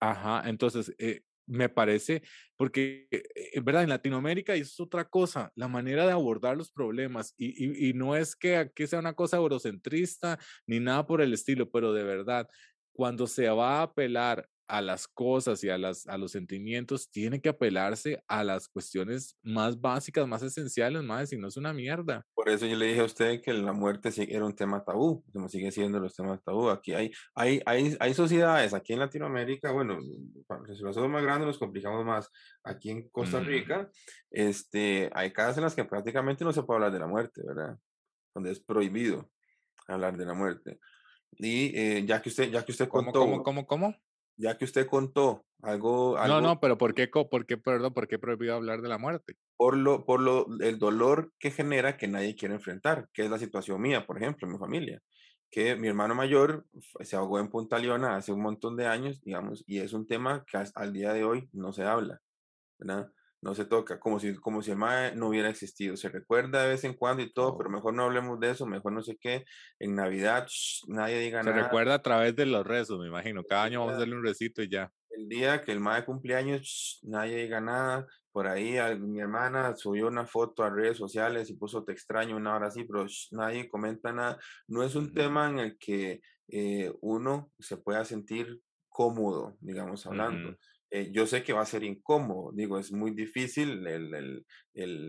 ajá, entonces, eh, me parece, porque eh, verdad en Latinoamérica es otra cosa, la manera de abordar los problemas y, y, no es que aquí sea una cosa eurocentrista ni nada por el estilo, pero de verdad, cuando se va a apelar a las cosas y a, las, a los sentimientos, tiene que apelarse a las cuestiones más básicas, más esenciales, más, si no es una mierda.
Por eso yo le dije a usted que la muerte era un tema tabú, como sigue siendo los temas tabú. Aquí hay, hay, hay, hay sociedades, aquí en Latinoamérica, bueno, si lo hacemos más grande nos complicamos más. Aquí en Costa Rica, este, hay casas en las que prácticamente no se puede hablar de la muerte, ¿verdad? Donde es prohibido hablar de la muerte. Y eh, ya que usted, ya que usted
contó... ¿Cómo, cómo, cómo?
Ya que usted contó algo,
No, no, pero ¿por qué, por qué, perdón, por qué prohibido hablar de la muerte?
Por lo, por lo, el dolor que genera que nadie quiere enfrentar, que es la situación mía, por ejemplo, en mi familia, que mi hermano mayor se ahogó en Punta Leona hace un montón de años, digamos, y es un tema que al día de hoy no se habla, ¿verdad? No se toca, como si, como si el MAE no hubiera existido. Se recuerda de vez en cuando y todo, pero mejor no hablemos de eso, mejor no sé qué. En Navidad, nadie diga
nada. Se recuerda a través de los rezos, me imagino. Cada año vamos a hacerle un recito y ya.
El día que el MAE cumpleaños, nadie diga nada. Por ahí mi hermana subió una foto a redes sociales y puso te extraño una hora así, pero nadie comenta nada. No es un tema en el que eh, uno se pueda sentir cómodo, digamos, hablando. Eh, yo sé que va a ser incómodo, digo, es muy difícil el,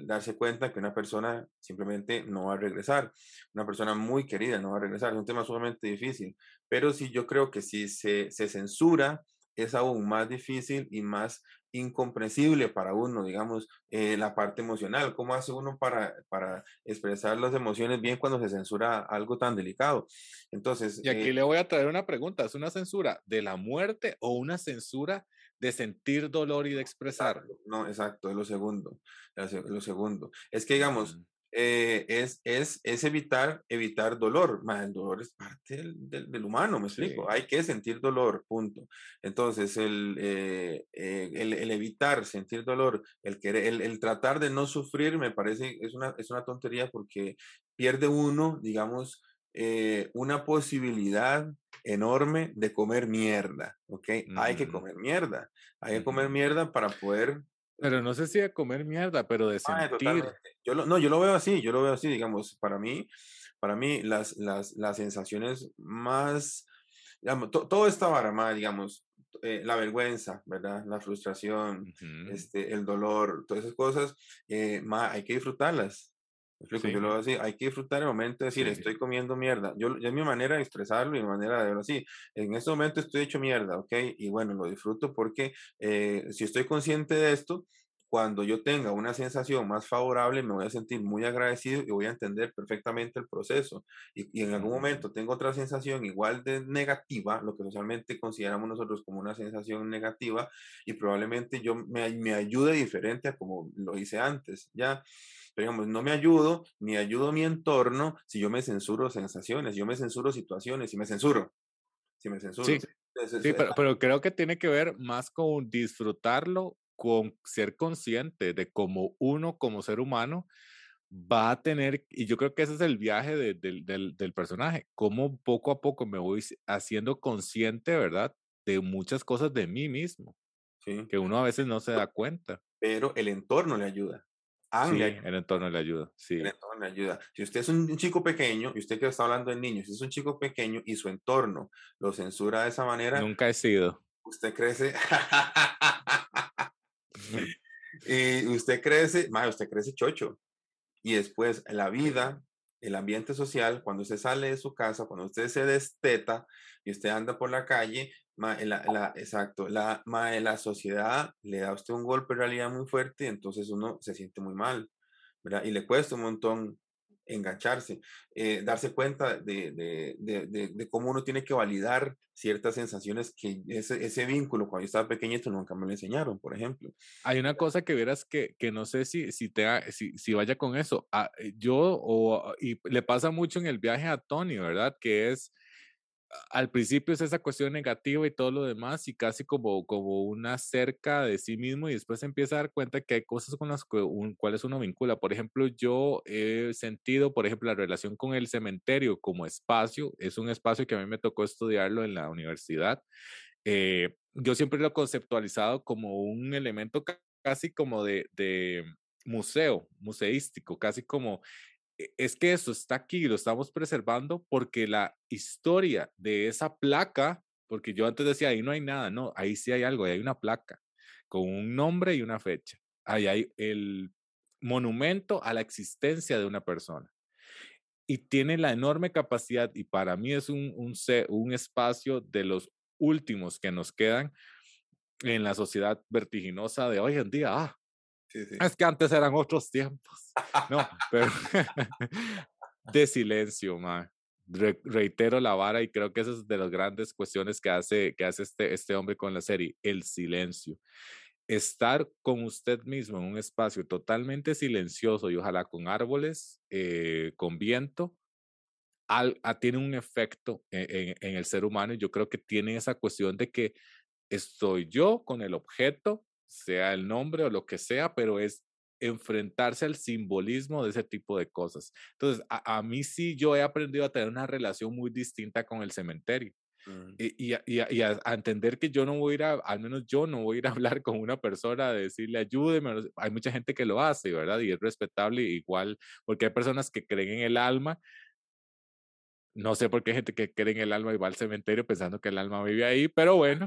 darse cuenta que una persona simplemente no va a regresar, una persona muy querida no va a regresar, es un tema sumamente difícil, pero sí yo creo que si se, se censura, es aún más difícil y más incomprensible para uno, digamos, eh, la parte emocional. ¿Cómo hace uno para, para expresar las emociones bien cuando se censura algo tan delicado? Entonces...
Y aquí
eh
le voy a traer una pregunta. ¿Es una censura de la muerte o una censura de sentir dolor y de expresar.
No, exacto, es lo segundo. Es lo segundo. Es que, digamos, eh, es, es, es evitar, evitar dolor. el dolor es parte del, del, humano, me explico. Hay que sentir dolor, punto. Entonces, el, eh, eh, el, el, evitar sentir dolor, el, querer, el, el, tratar de no sufrir, me parece, es una, es una tontería porque pierde uno, digamos, eh, una posibilidad enorme de comer mierda, ¿ok? Hay que comer mierda, hay que comer mierda para poder...
Pero no sé si de comer mierda, pero de sentir.
yo lo, no, yo lo veo así, yo lo veo así, digamos, para mí, para mí las, las, las sensaciones más, digamos, todo esta barama, digamos, eh, la vergüenza, ¿verdad? La frustración, este, el dolor, todas esas cosas, eh, hay que disfrutarlas, yo lo así, hay que disfrutar el momento de decir, estoy comiendo mierda. Yo, es mi manera de expresarlo y mi manera de verlo así. En este momento estoy hecho mierda, ¿ok? Y bueno, lo disfruto porque eh, si estoy consciente de esto, cuando yo tenga una sensación más favorable, me voy a sentir muy agradecido y voy a entender perfectamente el proceso. Y, y en algún momento tengo otra sensación igual de negativa, lo que socialmente consideramos nosotros como una sensación negativa, y probablemente yo me, me ayude diferente a como lo hice antes, ¿ya? Pero digamos, no me ayudo, ni ayudo mi entorno si yo me censuro sensaciones, yo me censuro situaciones, y me censuro, si me censuro.
Sí,
sí. Entonces,
sí,
es-
pero, pero creo que tiene que ver más con disfrutarlo, con ser consciente de cómo uno como ser humano va a tener, y yo creo que ese es el viaje de- del, del, del personaje, cómo poco a poco me voy haciendo consciente, ¿verdad? De muchas cosas de mí mismo,
sí.
que uno a veces no se da cuenta.
pero el entorno le ayuda. Le
Sí, el entorno le ayuda,
el
sí.
entorno le ayuda. Si usted es un chico pequeño, y usted que está hablando de niños, si es un chico pequeño y su entorno lo censura de esa manera,
Nunca he sido.
usted crece. y usted crece, más usted crece chocho. Y después la vida, el ambiente social, cuando usted sale de su casa, cuando usted se desteta y usted anda por la calle, ma, la, la- exacto, la, ma, la sociedad le da a usted un golpe en realidad muy fuerte, entonces uno se siente muy mal, ¿verdad? Y le cuesta un montón engancharse, eh, darse cuenta de, de, de, de, cómo uno tiene que validar ciertas sensaciones que ese, ese vínculo cuando yo estaba pequeñito nunca me lo enseñaron, por ejemplo.
Hay una cosa que vieras que, que no sé si, si, te, si, si vaya con eso. Ah, eh, yo, o, y le pasa mucho en el viaje a Tony, ¿verdad? Que es, a- al principio es esa cuestión negativa y todo lo demás, y casi como, como una cerca de sí mismo, y después empieza a dar cuenta que hay cosas con las que un, cuales uno vincula. Por ejemplo, yo he sentido, por ejemplo, la relación con el cementerio como espacio, es un espacio que a mí me tocó estudiarlo en la universidad eh, yo siempre lo he conceptualizado como un elemento ca- casi como de, de museo, museístico, casi como, "E- es que eso está aquí, lo estamos preservando porque la historia de esa placa, porque yo antes decía, ahí no hay nada, no, ahí sí hay algo, hay una placa con un nombre y una fecha. Ahí hay el monumento a la existencia de una persona y tiene la enorme capacidad, y para mí es un, un, un espacio de los últimos que nos quedan en la sociedad vertiginosa de hoy en día. Ah,
Sí, sí.
es que antes eran otros tiempos. No, pero de silencio, ma. Re- reitero la vara y creo que esa es de las grandes cuestiones que hace, que hace este, este hombre con la serie, el silencio. Estar con usted mismo en un espacio totalmente silencioso y ojalá con árboles, eh, con viento, al- a- tiene un efecto en, en- en el ser humano y yo creo que tiene esa cuestión de que estoy yo con el objeto, sea el nombre o lo que sea, pero es enfrentarse al simbolismo de ese tipo de cosas. Entonces, a, a mí sí yo he aprendido a tener una relación muy distinta con el cementerio
Mm,
y, y a, y a- y a- entender que yo no voy a ir a, al menos yo no voy a ir a hablar con una persona, a decirle ayúdeme. Hay mucha gente que lo hace, ¿verdad? Y es respetable igual, porque hay personas que creen en el alma. No sé por qué hay gente que cree en el alma y va al cementerio pensando que el alma vive ahí, pero bueno,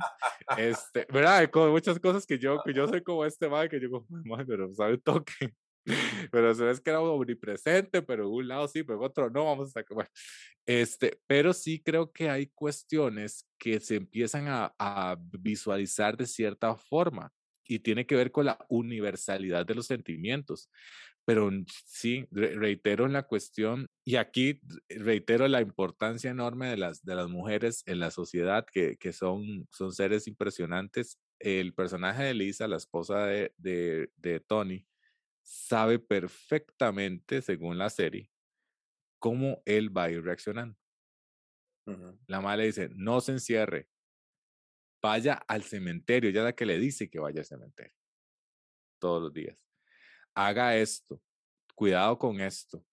este, ¿verdad? Hay muchas cosas que yo, que yo soy como este madre, que yo como, "Mae, pero sabe toque. Pero se ve que era omnipresente, pero en un lado sí, pero en otro no, vamos a bueno, este, pero sí creo que hay cuestiones que se empiezan a visualizar de cierta forma y tiene que ver con la universalidad de los sentimientos. Pero sí, re- reitero en la cuestión, y aquí reitero la importancia enorme de las, de las mujeres en la sociedad, que, que son, son seres impresionantes. El personaje de Lisa, la esposa de, de, de Tony, sabe perfectamente, según la serie, cómo él va a ir reaccionando. La madre le dice, no se encierre, vaya al cementerio, ya la que le dice que vaya al cementerio todos los días. Haga esto, cuidado con esto.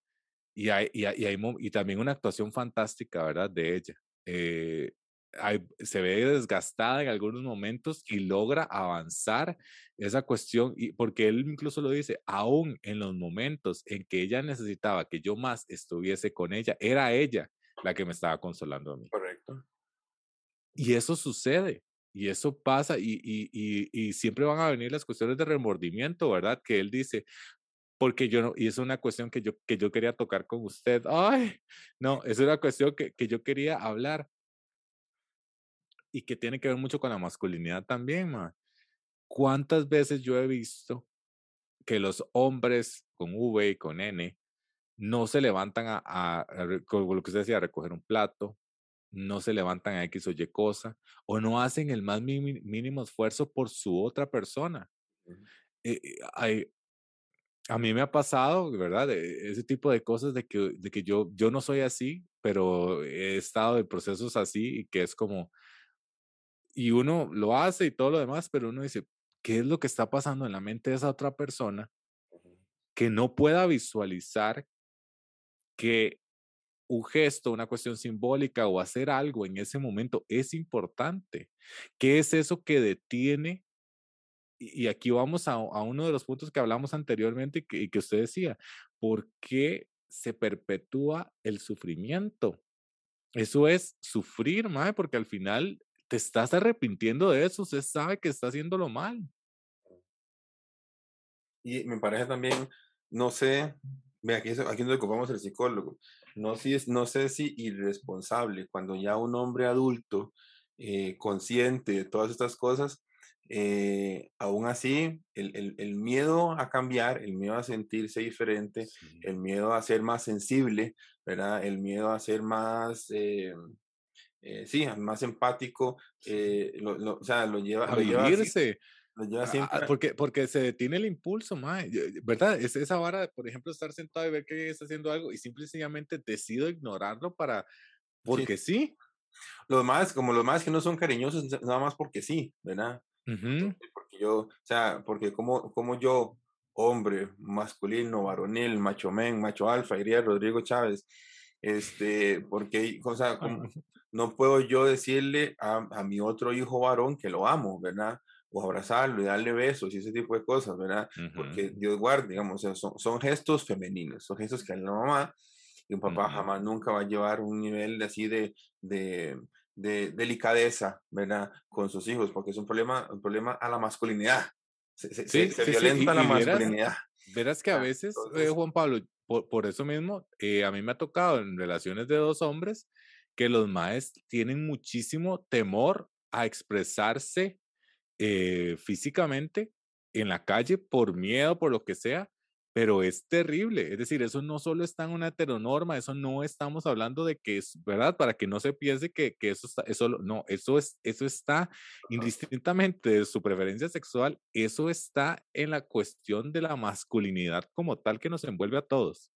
Y, hay, y, hay- y, hay y también una actuación fantástica, ¿verdad? De ella. Eh, se ve desgastada en algunos momentos y logra avanzar esa cuestión, y porque él incluso lo dice, aún en los momentos en que ella necesitaba que yo más estuviese con ella, era ella la que me estaba consolando a mí.
Correcto.
Y eso sucede, y eso pasa, y, y, y, siempre van a venir las cuestiones de remordimiento, ¿verdad? Que él dice, porque yo no, y es una cuestión que yo, que yo quería tocar con usted. Ay, no, es una cuestión que, que yo quería hablar y que tiene que ver mucho con la masculinidad también, ma. ¿Cuántas veces yo he visto que los hombres con V y con N no se levantan a, a, lo que decía, a recoger un plato, no se levantan a X o Y cosa, o no hacen el más mínimo esfuerzo por su otra persona. Eh, eh, a mí me ha pasado, ¿verdad? Ese tipo de cosas de que, de que yo, yo no soy así, pero he estado en procesos así y que es como, y uno lo hace y todo lo demás, pero uno dice, ¿qué es lo que está pasando en la mente de esa otra persona que no pueda visualizar que un gesto, una cuestión simbólica o hacer algo en ese momento es importante. ¿Qué es eso que detiene? Y aquí vamos a, uno de los puntos que hablamos anteriormente y que, usted decía, ¿por qué se perpetúa el sufrimiento? Eso es sufrir, mae, porque al final te estás arrepintiendo de eso, usted sabe que está haciéndolo mal.
Y me parece también, no sé, aquí, aquí nos ocupamos el psicólogo, no, si es, no sé si irresponsable, cuando ya un hombre adulto, eh, consciente de todas estas cosas, eh, aún así, el, el, el, miedo a cambiar, el miedo a sentirse diferente, el miedo a ser más sensible, ¿verdad? El miedo a ser más, eh, sí, más empático, lo, o sea, lo lleva
a vivirse. Porque, porque se detiene el impulso, mae, ¿verdad? Es esa vara de, por ejemplo, estar sentado y ver que está haciendo algo y simplemente decido ignorarlo para, porque sí.
Los más, como los más que no son cariñosos, nada más porque sí, ¿verdad? Porque yo, o sea, porque como, como yo, hombre, masculino, varonil, macho men, macho alfa, diría Rodrigo Chávez, este, porque, o sea, no puedo yo decirle a, a mi otro hijo varón que lo amo, ¿verdad? O abrazarlo y darle besos y ese tipo de cosas, ¿verdad? Porque Dios guarde, digamos, son, son, gestos femeninos, son gestos que la mamá y un papá jamás nunca va a llevar un nivel de, así de, de, de, delicadeza, ¿verdad? Con sus hijos, porque es un problema, un problema a la masculinidad. Se, se, violenta la masculinidad.
Verás, que a veces, eh, Juan Pablo, por, por eso mismo, eh, a mí me ha tocado en relaciones de dos hombres que los maes tienen muchísimo temor a expresarse eh, físicamente en la calle por miedo, por lo que sea, pero es terrible. Es decir, eso no solo está en una heteronorma, eso no estamos hablando de que es, ¿verdad? Para que no se piense que, que eso está, eso no, eso es, eso está indistintamente de su preferencia sexual, eso está en la cuestión de la masculinidad como tal que nos envuelve a todos.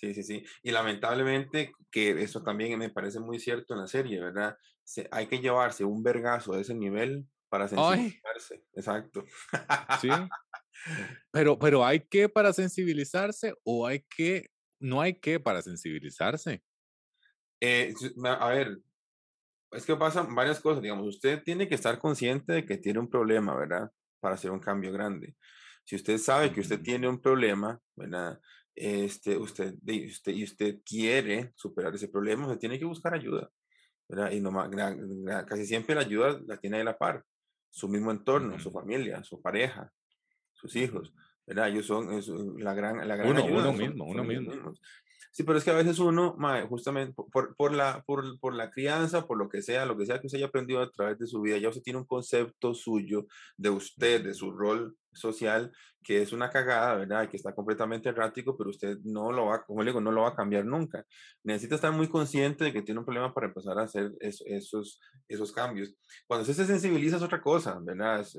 Sí, sí, sí. Y lamentablemente, que eso también me parece muy cierto en la serie, ¿verdad? Se, hay que llevarse un vergazo de ese nivel para sensibilizarse. Exacto.
Sí. Pero, pero hay que para sensibilizarse o hay que, no hay que para sensibilizarse.
Eh, a ver, es que pasan varias cosas, digamos, usted tiene que estar consciente de que tiene un problema, ¿verdad? Para hacer un cambio grande. Si usted sabe que usted tiene un problema, ¿verdad? Este, usted, usted, y usted quiere superar ese problema, usted tiene que buscar ayuda. ¿verdad? Y no, casi siempre la ayuda la tiene de la par, su mismo entorno, su familia, su pareja, sus hijos. ¿verdad? Ellos son la gran, la gran
uno,
ayuda.
Uno mismo, uno mismo.
Sí, pero es que a veces uno, justamente por, por, la, por, por, la crianza, por lo que sea, lo que sea que usted haya aprendido a través de su vida, ya usted tiene un concepto suyo de usted, de su rol social, que es una cagada, ¿verdad? Que está completamente errático, pero usted no lo va, como le digo, no lo va a cambiar nunca. Necesita estar muy consciente de que tiene un problema para empezar a hacer esos, esos cambios. Cuando usted se sensibiliza es otra cosa, ¿verdad? Es,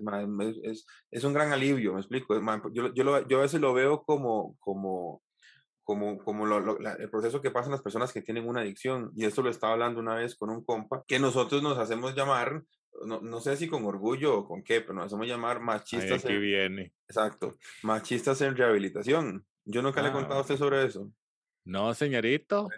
es, es un gran alivio, me explico. Yo, yo, lo, yo a veces lo veo como, como como, como lo, el proceso que pasan las personas que tienen una adicción. Y esto lo estaba hablando una vez con un compa, que nosotros nos hacemos llamar, no, no sé si con orgullo o con qué, pero nos hacemos llamar machistas.
Ay, en, viene.
Exacto, machistas en rehabilitación. Yo nunca le he contado a ah, usted sobre eso.
No, señorito.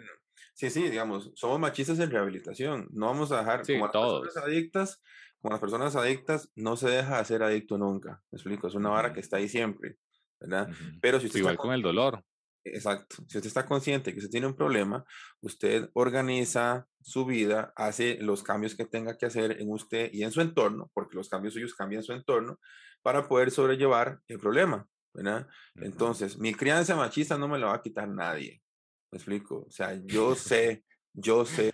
sí, sí, digamos, somos machistas en rehabilitación. No vamos a dejar, como las personas adictas, como las personas adictas, no se deja de ser adicto nunca. Me explico, es una vara que está ahí siempre, ¿verdad?
Pero si usted Igual con el dolor.
Exacto. Si usted está consciente que usted tiene un problema, usted organiza su vida, hace los cambios que tenga que hacer en usted y en su entorno, porque los cambios suyos cambian su entorno, para poder sobrellevar el problema. ¿verdad? Entonces, mi crianza machista no me la va a quitar nadie. ¿Me explico? O sea, yo sé, yo sé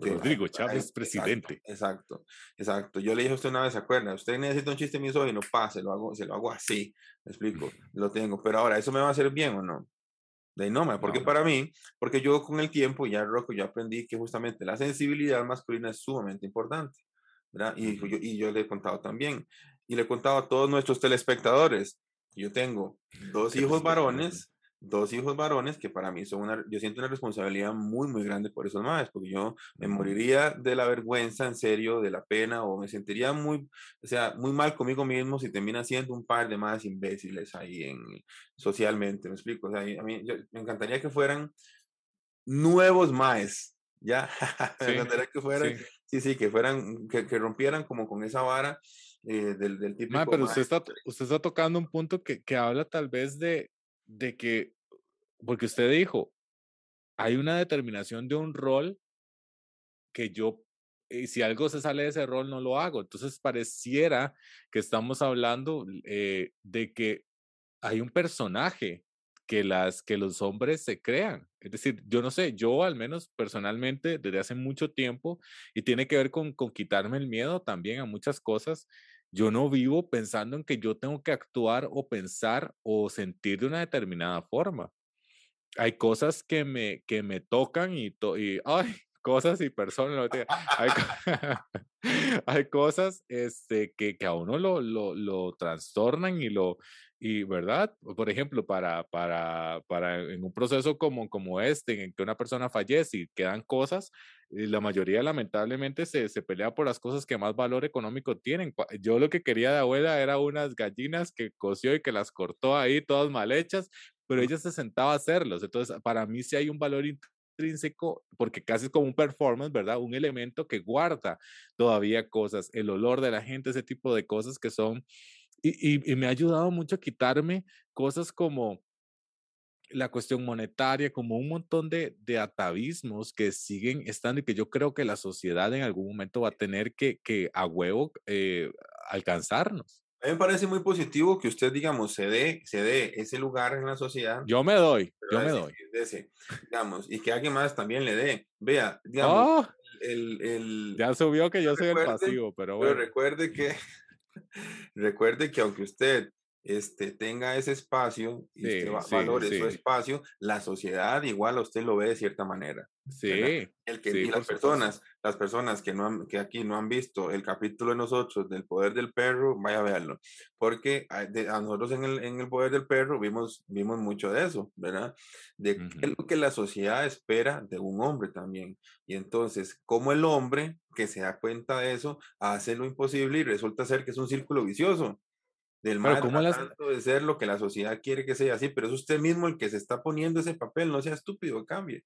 Rodrigo Chávez, presidente.
Exacto, exacto, Yo le dije a usted una vez, ¿se acuerda? Usted necesita un chiste misógino, pase, lo hago, se lo hago así, me explico, lo tengo. Pero ahora, ¿eso me va a hacer bien o no? De no, porque para mí, porque yo con el tiempo, ya Rocco, yo aprendí que justamente la sensibilidad masculina es sumamente importante, ¿verdad? Y, yo, y yo le he contado también, y le he contado a todos nuestros telespectadores, yo tengo dos hijos varones, dos hijos varones que para mí son una, yo siento una responsabilidad muy, muy grande por esos madres, porque yo me moriría de la vergüenza, en serio, de la pena, o me sentiría muy, o sea, muy mal conmigo mismo si termina siendo un par de más imbéciles ahí en, socialmente, me explico, o sea, a mí me encantaría que fueran nuevos maes, ¿ya? me encantaría que fueran, sí. sí, que fueran, que, que rompieran como con esa vara eh, del, del típico...
pero usted está, usted está tocando un punto que, que habla tal vez de, de que, porque usted dijo, hay una determinación de un rol que yo, y si algo se sale de ese rol, no lo hago. Entonces pareciera que estamos hablando eh, de que hay un personaje que, las, que los hombres se crean. Es decir, yo no sé, yo al menos personalmente desde hace mucho tiempo, y tiene que ver con, con quitarme el miedo también a muchas cosas, yo no vivo pensando en que yo tengo que actuar o pensar o sentir de una determinada forma. Hay cosas que me, que me tocan y, y ay, cosas y personas. Hay, hay cosas este, que, que a uno lo, lo, lo trastornan y lo, y verdad, por ejemplo, para, para, para en un proceso como, como este, en que una persona fallece y quedan cosas, la mayoría lamentablemente se, se pelea por las cosas que más valor económico tienen. Yo lo que quería de abuela era unas gallinas que coció y que las cortó ahí, todas mal hechas, pero ella se sentaba a hacerlos. Entonces, para mí sí hay un valor intrínseco, porque casi es como un performance, ¿verdad? Un elemento que guarda todavía cosas, el olor de la gente, ese tipo de cosas que son, y, me ha ayudado mucho a quitarme cosas como la cuestión monetaria, como un montón de, de, atavismos que siguen estando y que yo creo que la sociedad en algún momento va a tener que, que a huevo eh, alcanzarnos.
A mí me parece muy positivo que usted, digamos, se dé, se dé ese lugar en la sociedad.
Yo me doy, yo me doy.
digamos, y que alguien más también le dé. Vea, digamos,
¡Oh! el, el, Ya subió que yo soy el pasivo, pero bueno.
Pero recuerde que, recuerde que aunque usted este, tenga ese espacio y usted valore su espacio, la sociedad igual a usted lo ve de cierta manera.
Sí.
El que, y las personas, las personas que, no han, que aquí no han visto el capítulo de nosotros del poder del perro, vaya a verlo. Porque a, nosotros en el, en el poder del perro vimos, vimos mucho de eso, ¿verdad? De qué es lo que la sociedad espera de un hombre también. Y entonces, como el hombre que se da cuenta de eso, hace lo imposible y resulta ser que es un círculo vicioso del mal tratando de ser lo que la sociedad quiere que sea así, pero es usted mismo el que se está poniendo ese papel, no sea estúpido, cambie.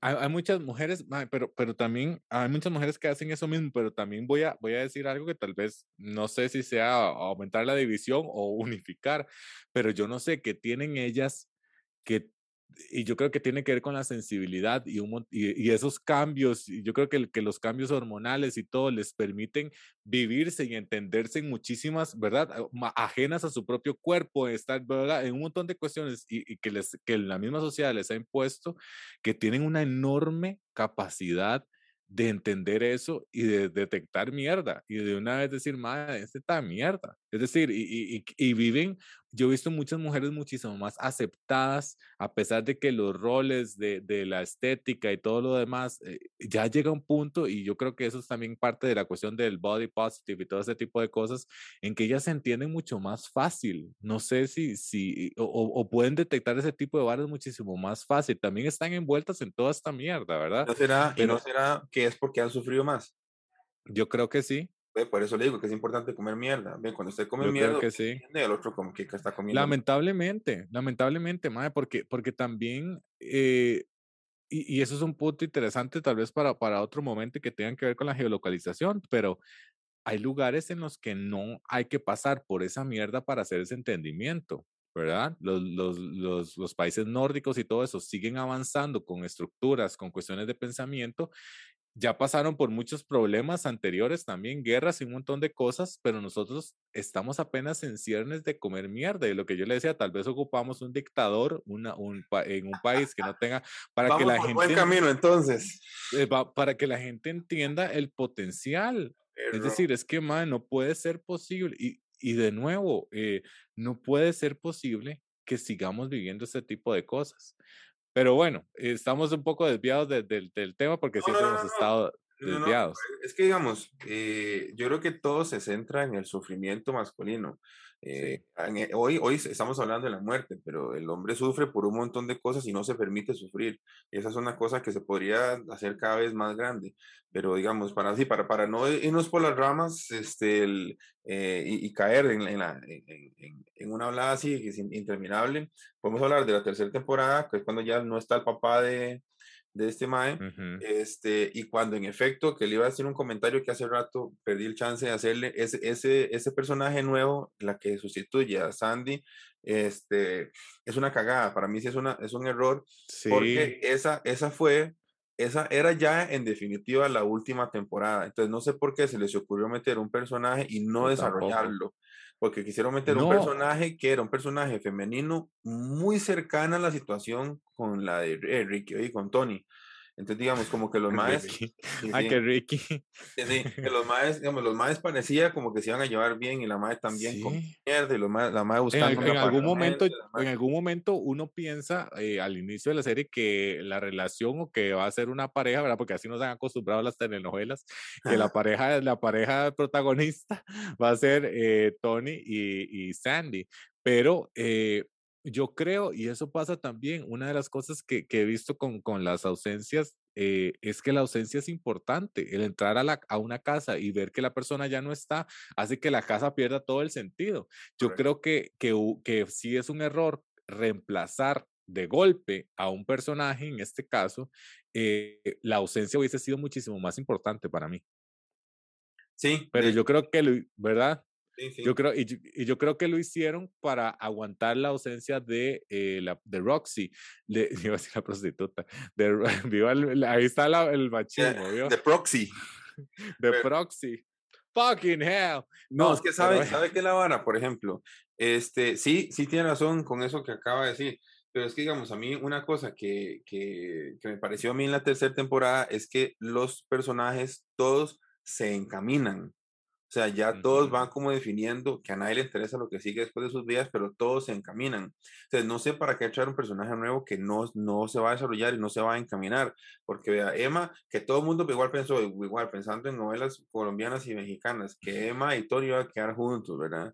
Hay, muchas mujeres, pero, pero también hay muchas mujeres que hacen eso mismo, pero también voy a, voy a decir algo que tal vez no sé si sea aumentar la división o unificar, pero yo no sé qué tienen ellas que y yo creo que tiene que ver con la sensibilidad y, un, y, esos cambios, y yo creo que, que, los cambios hormonales y todo les permiten vivirse y entenderse en muchísimas, ¿verdad? Ajenas a su propio cuerpo, estar, ¿verdad? En un montón de cuestiones y, y que, les, que la misma sociedad les ha impuesto, que tienen una enorme capacidad de entender eso y de detectar mierda y de una vez decir, madre, este está mierda. Es decir, y, y, y, viven, yo he visto muchas mujeres muchísimo más aceptadas, a pesar de que los roles de, de la estética y todo lo demás, eh, ya llega un punto, y yo creo que eso es también parte de la cuestión del body positive y todo ese tipo de cosas, en que ellas se entienden mucho más fácil. No sé si, si o, o pueden detectar ese tipo de barras muchísimo más fácil. También están envueltas en toda esta mierda, ¿verdad?
¿No será, Pero, ¿y no será que es porque han sufrido más?
Yo creo que sí.
Por eso le digo que es importante comer mierda. Ve, cuando usted come Yo mierda,
que sí.
el otro como que está comiendo.
Lamentablemente, lamentablemente, madre, porque, porque también, eh, y, y, eso es un punto interesante tal vez para, para otro momento que tengan que ver con la geolocalización, pero hay lugares en los que no hay que pasar por esa mierda para hacer ese entendimiento. ¿verdad? Los, los, los, los, países nórdicos y todo eso siguen avanzando con estructuras, con cuestiones de pensamiento ya pasaron por muchos problemas anteriores también, guerras y un montón de cosas, pero nosotros estamos apenas en ciernes de comer mierda. Y lo que yo le decía, tal vez ocupamos un dictador una, un, en un país que no tenga, para que la gente...
Buen camino entonces.
Eh, para que la gente entienda el potencial. Es decir, es que, man, no puede ser posible. Y, y de nuevo, eh, no puede ser posible que sigamos viviendo ese tipo de cosas. Pero bueno, estamos un poco desviados del tema porque siempre hemos estado desviados.
es que digamos, eh, yo creo que todo se centra en el sufrimiento masculino. Eh, e, hoy, hoy estamos hablando de la muerte, pero el hombre sufre por un montón de cosas y no se permite sufrir. Y esa es una cosa que se podría hacer cada vez más grande. Pero digamos, para, así, para, para no irnos por las ramas este, el, eh, y, caer en, en, la, en, en, una hablada así que es interminable, podemos hablar de la tercera temporada, que es cuando ya no está el papá de, de este Mae, este, y cuando en efecto, que le iba a hacer un comentario que hace rato perdí el chance de hacerle, ese, ese, ese personaje nuevo, la que sustituye a Sandy, este, es una cagada, para mí sí es, una, es un error, porque esa, esa fue, esa era ya en definitiva la última temporada, entonces no sé por qué se les ocurrió meter un personaje y no desarrollarlo. Porque quisieron meter un personaje que era un personaje femenino muy cercana a la situación con la de Ricky y con Tony. Entonces, digamos, como que los maes.
Ay, que Ricky.
Sí, que los maes, digamos, los maes parecía como que se iban a llevar bien y la mae también con mierda y los maes, la mae buscando.
En, algún momento, en algún momento uno piensa eh, al inicio de la serie que la relación o que va a ser una pareja, ¿verdad? Porque así nos han acostumbrado las telenovelas, que la pareja, la pareja protagonista va a ser eh, Tony y, y Sandy. Pero eh, yo creo, y eso pasa también, una de las cosas que, he visto con, con las ausencias eh, es que la ausencia es importante. El entrar a, la, a, una casa y ver que la persona ya no está hace que la casa pierda todo el sentido. Yo creo que, que, que sí es un error reemplazar de golpe a un personaje, en este caso, eh, la ausencia hubiese sido muchísimo más importante para mí.
Sí.
Pero yo creo que, ¿verdad? Yo creo, y yo, creo que lo hicieron para aguantar la ausencia de, eh, la, de Roxy, de, iba a decir la prostituta, de, ahí está el machismo, ¿vio?
De Proxy.
De Proxy. Fucking hell.
No, es que sabe, sabe que la vara, por ejemplo, este, sí, sí tiene razón con eso que acaba de decir, pero es que digamos, a mí una cosa que, que, que me pareció a mí en la tercera temporada es que los personajes todos se encaminan. O sea, ya todos van como definiendo que a nadie le interesa lo que sigue después de sus vidas, pero todos se encaminan. Entonces, no sé para qué echar un personaje nuevo que no, no se va a desarrollar y no se va a encaminar. Porque vea, Emma, que todo el mundo igual pensó, igual pensando en novelas colombianas y mexicanas, que Emma y Tony iban a quedar juntos, ¿verdad?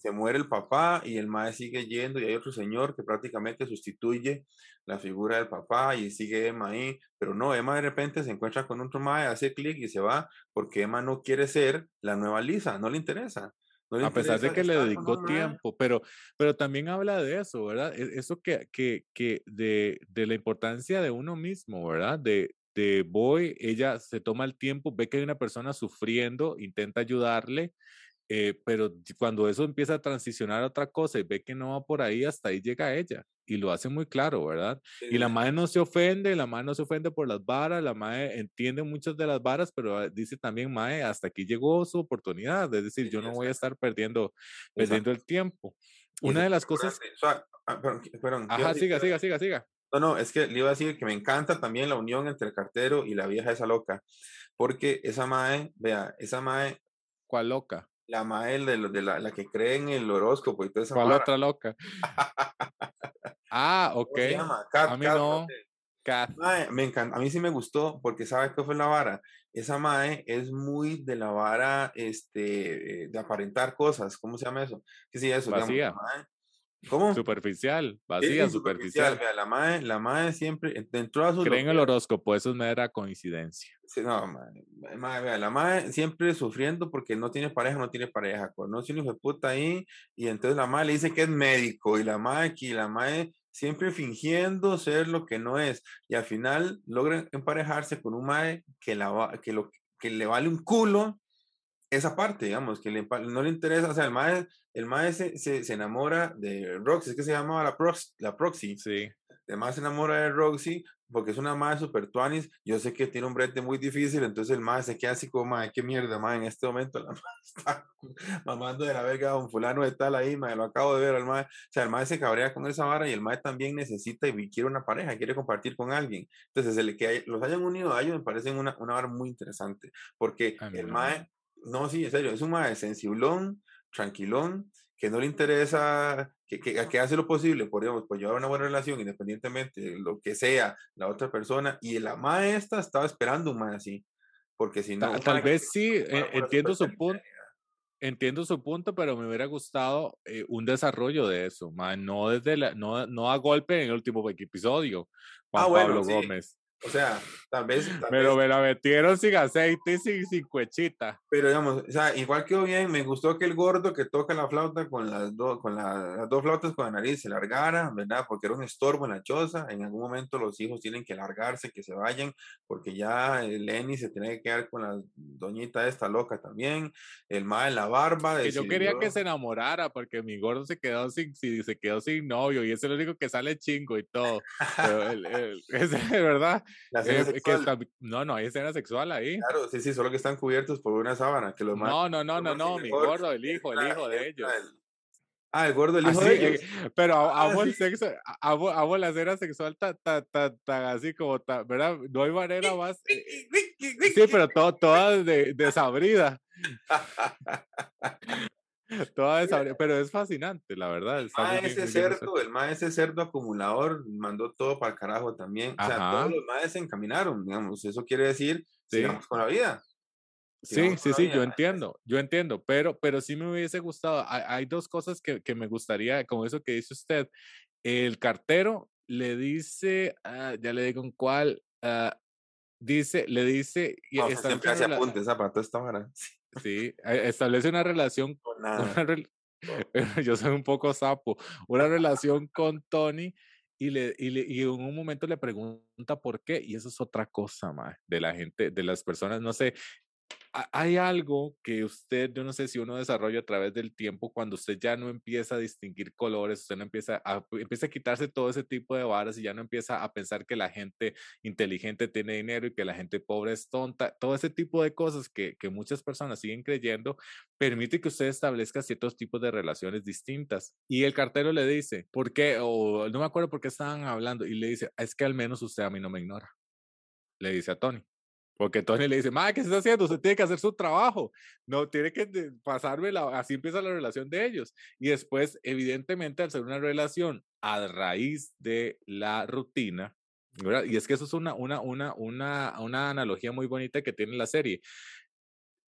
Se muere el papá y el mae sigue yendo y hay otro señor que prácticamente sustituye la figura del papá y sigue Emma ahí, pero no, Emma de repente se encuentra con otro mae, hace clic y se va porque Emma no quiere ser la nueva Lisa, no le interesa.
a pesar de que le dedicó tiempo, pero, pero también habla de eso, ¿verdad? E, eso que, que, que de, de la importancia de uno mismo, ¿verdad? De, de Boy, ella se toma el tiempo, ve que hay una persona sufriendo, intenta ayudarle, eh, pero cuando eso empieza a transicionar a otra cosa y ve que no va por ahí, hasta ahí llega ella y lo hace muy claro, ¿verdad? Y la madre no se ofende, la madre no se ofende por las varas, la madre entiende muchas de las varas, pero ah, dice también, madre, hasta aquí llegó su oportunidad, es decir, yo no voy a estar perdiendo, perdiendo el tiempo. Una de las cosas...
Ah,
Ajá, siga, siga, siga, siga.
No, no, es que le iba a decir que me encanta también la unión entre el cartero y la vieja esa loca, porque esa mae, vea, esa mae...
¿Cuál loca?
La mae de, de la, la, que cree en el horóscopo y toda esa
¿Cuál otra loca? ah, ok. a mí no.
me encanta, a mí sí me gustó porque ¿sabes qué fue la vara? Esa mae es muy de la vara este, de aparentar cosas. ¿Cómo se llama eso? ¿Qué sí eso?
Vacía. ¿Cómo? Superficial, vacía, superficial.
la mae, la mae siempre, dentro de su...
Creen el horóscopo, eso es mera coincidencia.
Sí, no, mae, la mae siempre sufriendo porque no tiene pareja, no tiene pareja, conoce un hijo de puta ahí, y entonces la mae le dice que es médico, y la mae aquí, la mae siempre fingiendo ser lo que no es, y al final logra emparejarse con un mae que, la, que, lo, que le vale un culo esa parte, digamos, que no le interesa, o sea, el mae, el mae se, se, enamora de Roxy, es que se llamaba la, Prox, la Proxy.
Sí.
El mae se enamora de Roxy porque es una madre super tuanis, yo sé que tiene un brete muy difícil, entonces el madre se queda así como, madre, qué mierda, madre, en este momento la está mamando de la verga a un fulano de tal ahí, madre, lo acabo de ver al madre, o sea, el madre se cabrea con esa vara y el madre también necesita y quiere una pareja, quiere compartir con alguien, entonces el que los hayan unido a ellos me parece una, una vara muy interesante, porque el madre, no, sí, en serio, es un madre sensiblón, tranquilón, que no le interesa, que, que, que, hace lo posible por, digamos, por llevar una buena relación, independientemente de lo que sea la otra persona, y la maestra estaba esperando un más así, porque si no...
Tal, vez sí, eh, entiendo su punto. Entiendo su punto, pero me hubiera gustado eh, un desarrollo de eso, no desde la, no, no a golpe en el último episodio, Juan ah, Pablo Gómez.
O sea, tal vez.
pero me la metieron sin aceite y sin, sin cuechita.
Pero digamos, o sea, igual quedó bien. Me gustó que el gordo que toca la flauta con las, dos con las dos flautas con la nariz se largara, ¿verdad? Porque era un estorbo en la choza. En algún momento los hijos tienen que largarse, que se vayan, porque ya Lenny se tiene que quedar con la doñita esta loca también. El ma en la barba.
Que yo quería que se enamorara, porque mi gordo se quedó sin, se quedó sin novio y es el único que sale chingo y todo. Pero es verdad no, no hay escena sexual ahí.
Claro, sí, sí, solo que están cubiertos por una sábana. Que los
no, no, no, no, no, mi gordo, el hijo, el hijo de ellos.
Ah, el gordo, el hijo de ellos.
pero ah, amo el sexo, amo, amo la escena sexual tan, tan, tan, tan así como, tan, ¿verdad? No hay manera más. Sí, pero todo, toda de, desabrida. Toda esa, pero es fascinante, la verdad.
El ese cerdo, el maestro cerdo acumulador mandó todo para el carajo también. O sea, todos los maestros se encaminaron, digamos. Eso quiere decir, sigamos con la vida.
Sí, sí, sí, yo entiendo, yo entiendo, pero, pero sí me hubiese gustado. Hay, dos cosas que, que, me gustaría, como eso que dice usted. El cartero le dice, ah, ya le digo en cuál, uh, dice, le dice.
No, siempre hace apuntes, zapato esta hora.
Sí, e, establece una relación. yo soy un poco sapo. Una relación con Tony y, le, y, le, y, en un momento le pregunta por qué, y eso es otra cosa, más de la gente, de las personas, no sé, hay algo que usted, yo no sé si uno desarrolla a través del tiempo, cuando usted ya no empieza a distinguir colores, usted no empieza a, empieza a quitarse todo ese tipo de varas y ya no empieza a pensar que la gente inteligente tiene dinero y que la gente pobre es tonta, todo ese tipo de cosas que, que muchas personas siguen creyendo, permite que usted establezca ciertos tipos de relaciones distintas. Y el cartero le dice, ¿por qué? O no me acuerdo por qué estaban hablando, y le dice, es que al menos usted a mí no me ignora. Le dice a Tony. Porque Tony le dice, madre, ¿qué está haciendo? Usted tiene que hacer su trabajo. No, tiene que pasarme la... Así empieza la relación de ellos. Y después, evidentemente, al ser una relación a raíz de la rutina, ¿verdad? Y es que eso es una, una, una, una, una analogía muy bonita que tiene la serie.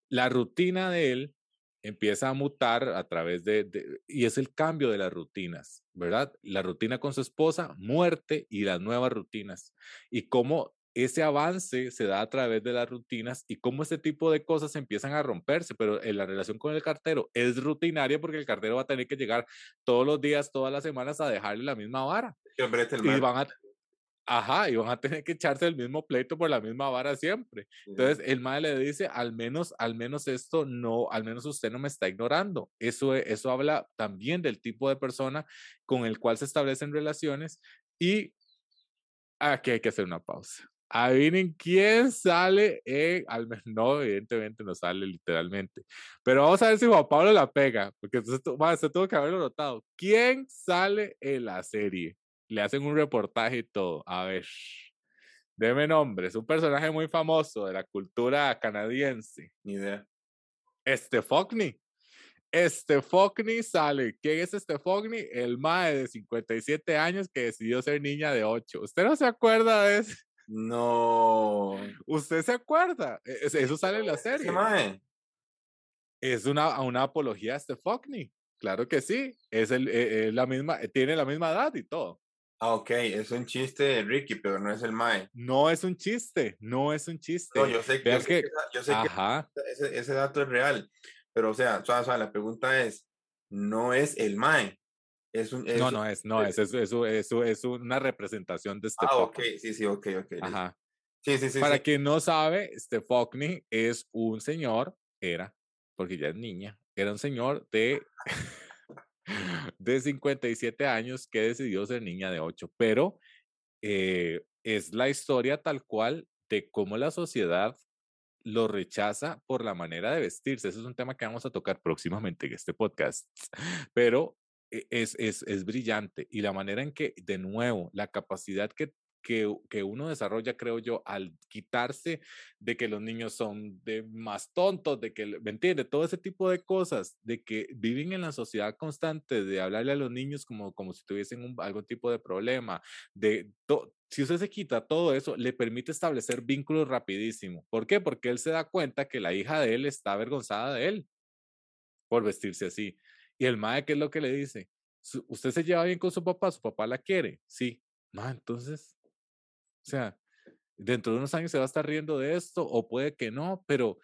La rutina de él empieza a mutar a través de, de, y es el cambio de las rutinas, ¿verdad? La rutina con su esposa, muerte y las nuevas rutinas. Y cómo ese avance se da a través de las rutinas y cómo este tipo de cosas empiezan a romperse, pero en la relación con el cartero es rutinaria porque el cartero va a tener que llegar todos los días, todas las semanas a dejarle la misma vara. Y van a, ajá, y van a tener que echarse el mismo pleito por la misma vara siempre. Entonces el madre le dice, al menos, al menos esto no, al menos usted no me está ignorando. Eso, eso habla también del tipo de persona con el cual se establecen relaciones y aquí hay que hacer una pausa. Adivinen quién sale en, al menos, no, evidentemente no sale literalmente, pero vamos a ver si Juan Pablo la pega, porque entonces, se tuvo que haberlo notado. ¿Quién sale en la serie? Le hacen un reportaje y todo. A ver, deme nombres. Un personaje muy famoso de la cultura canadiense.
Ni idea.
Estefogni. Estefogni sale. ¿Quién es Estefogni? El mae de 57 años que decidió ser niña de 8. ¿Usted no se acuerda de eso?
No.
¿Usted se acuerda? E, eso sale en la serie. Es una, una apología a Stephanie. Claro que sí. Es, el, e, la misma, tiene la misma edad y todo.
Ah, ok, es un chiste de Ricky, pero no es el Mae.
No es un chiste, no es un chiste.
No, yo sé, que, yo sé que ese, dato es real, pero o sea, la pregunta es, no es el Mae,
no, no es, no es, es, es, es, una representación de este
Ah, ok, sí, sí, ok, ok.
Ajá.
Sí, sí, sí.
Para quien no sabe, Stefani es un señor, era, porque ya es niña, era un señor de, de 57 años que decidió ser niña de 8, pero eh, es la historia tal cual de cómo la sociedad lo rechaza por la manera de vestirse. Ese es un tema que vamos a tocar próximamente en este podcast, pero es, es, es brillante y la manera en que, de nuevo, la capacidad que que, que, uno desarrolla, creo yo, al quitarse de que los niños son de más tontos, de que, ¿me entiende? Todo ese tipo de cosas, de que viven en la sociedad constante, de hablarle a los niños como, como si tuviesen un, algún tipo de problema, de si usted se quita todo eso, le permite establecer vínculos rapidísimo. ¿Por qué? Porque él se da cuenta que la hija de él está avergonzada de él por vestirse así. Y el madre, ¿qué es lo que le dice? ¿Usted se lleva bien con su papá? ¿Su papá la quiere? Sí. Ma, entonces, o sea, dentro de unos años se va a estar riendo de esto o puede que no, pero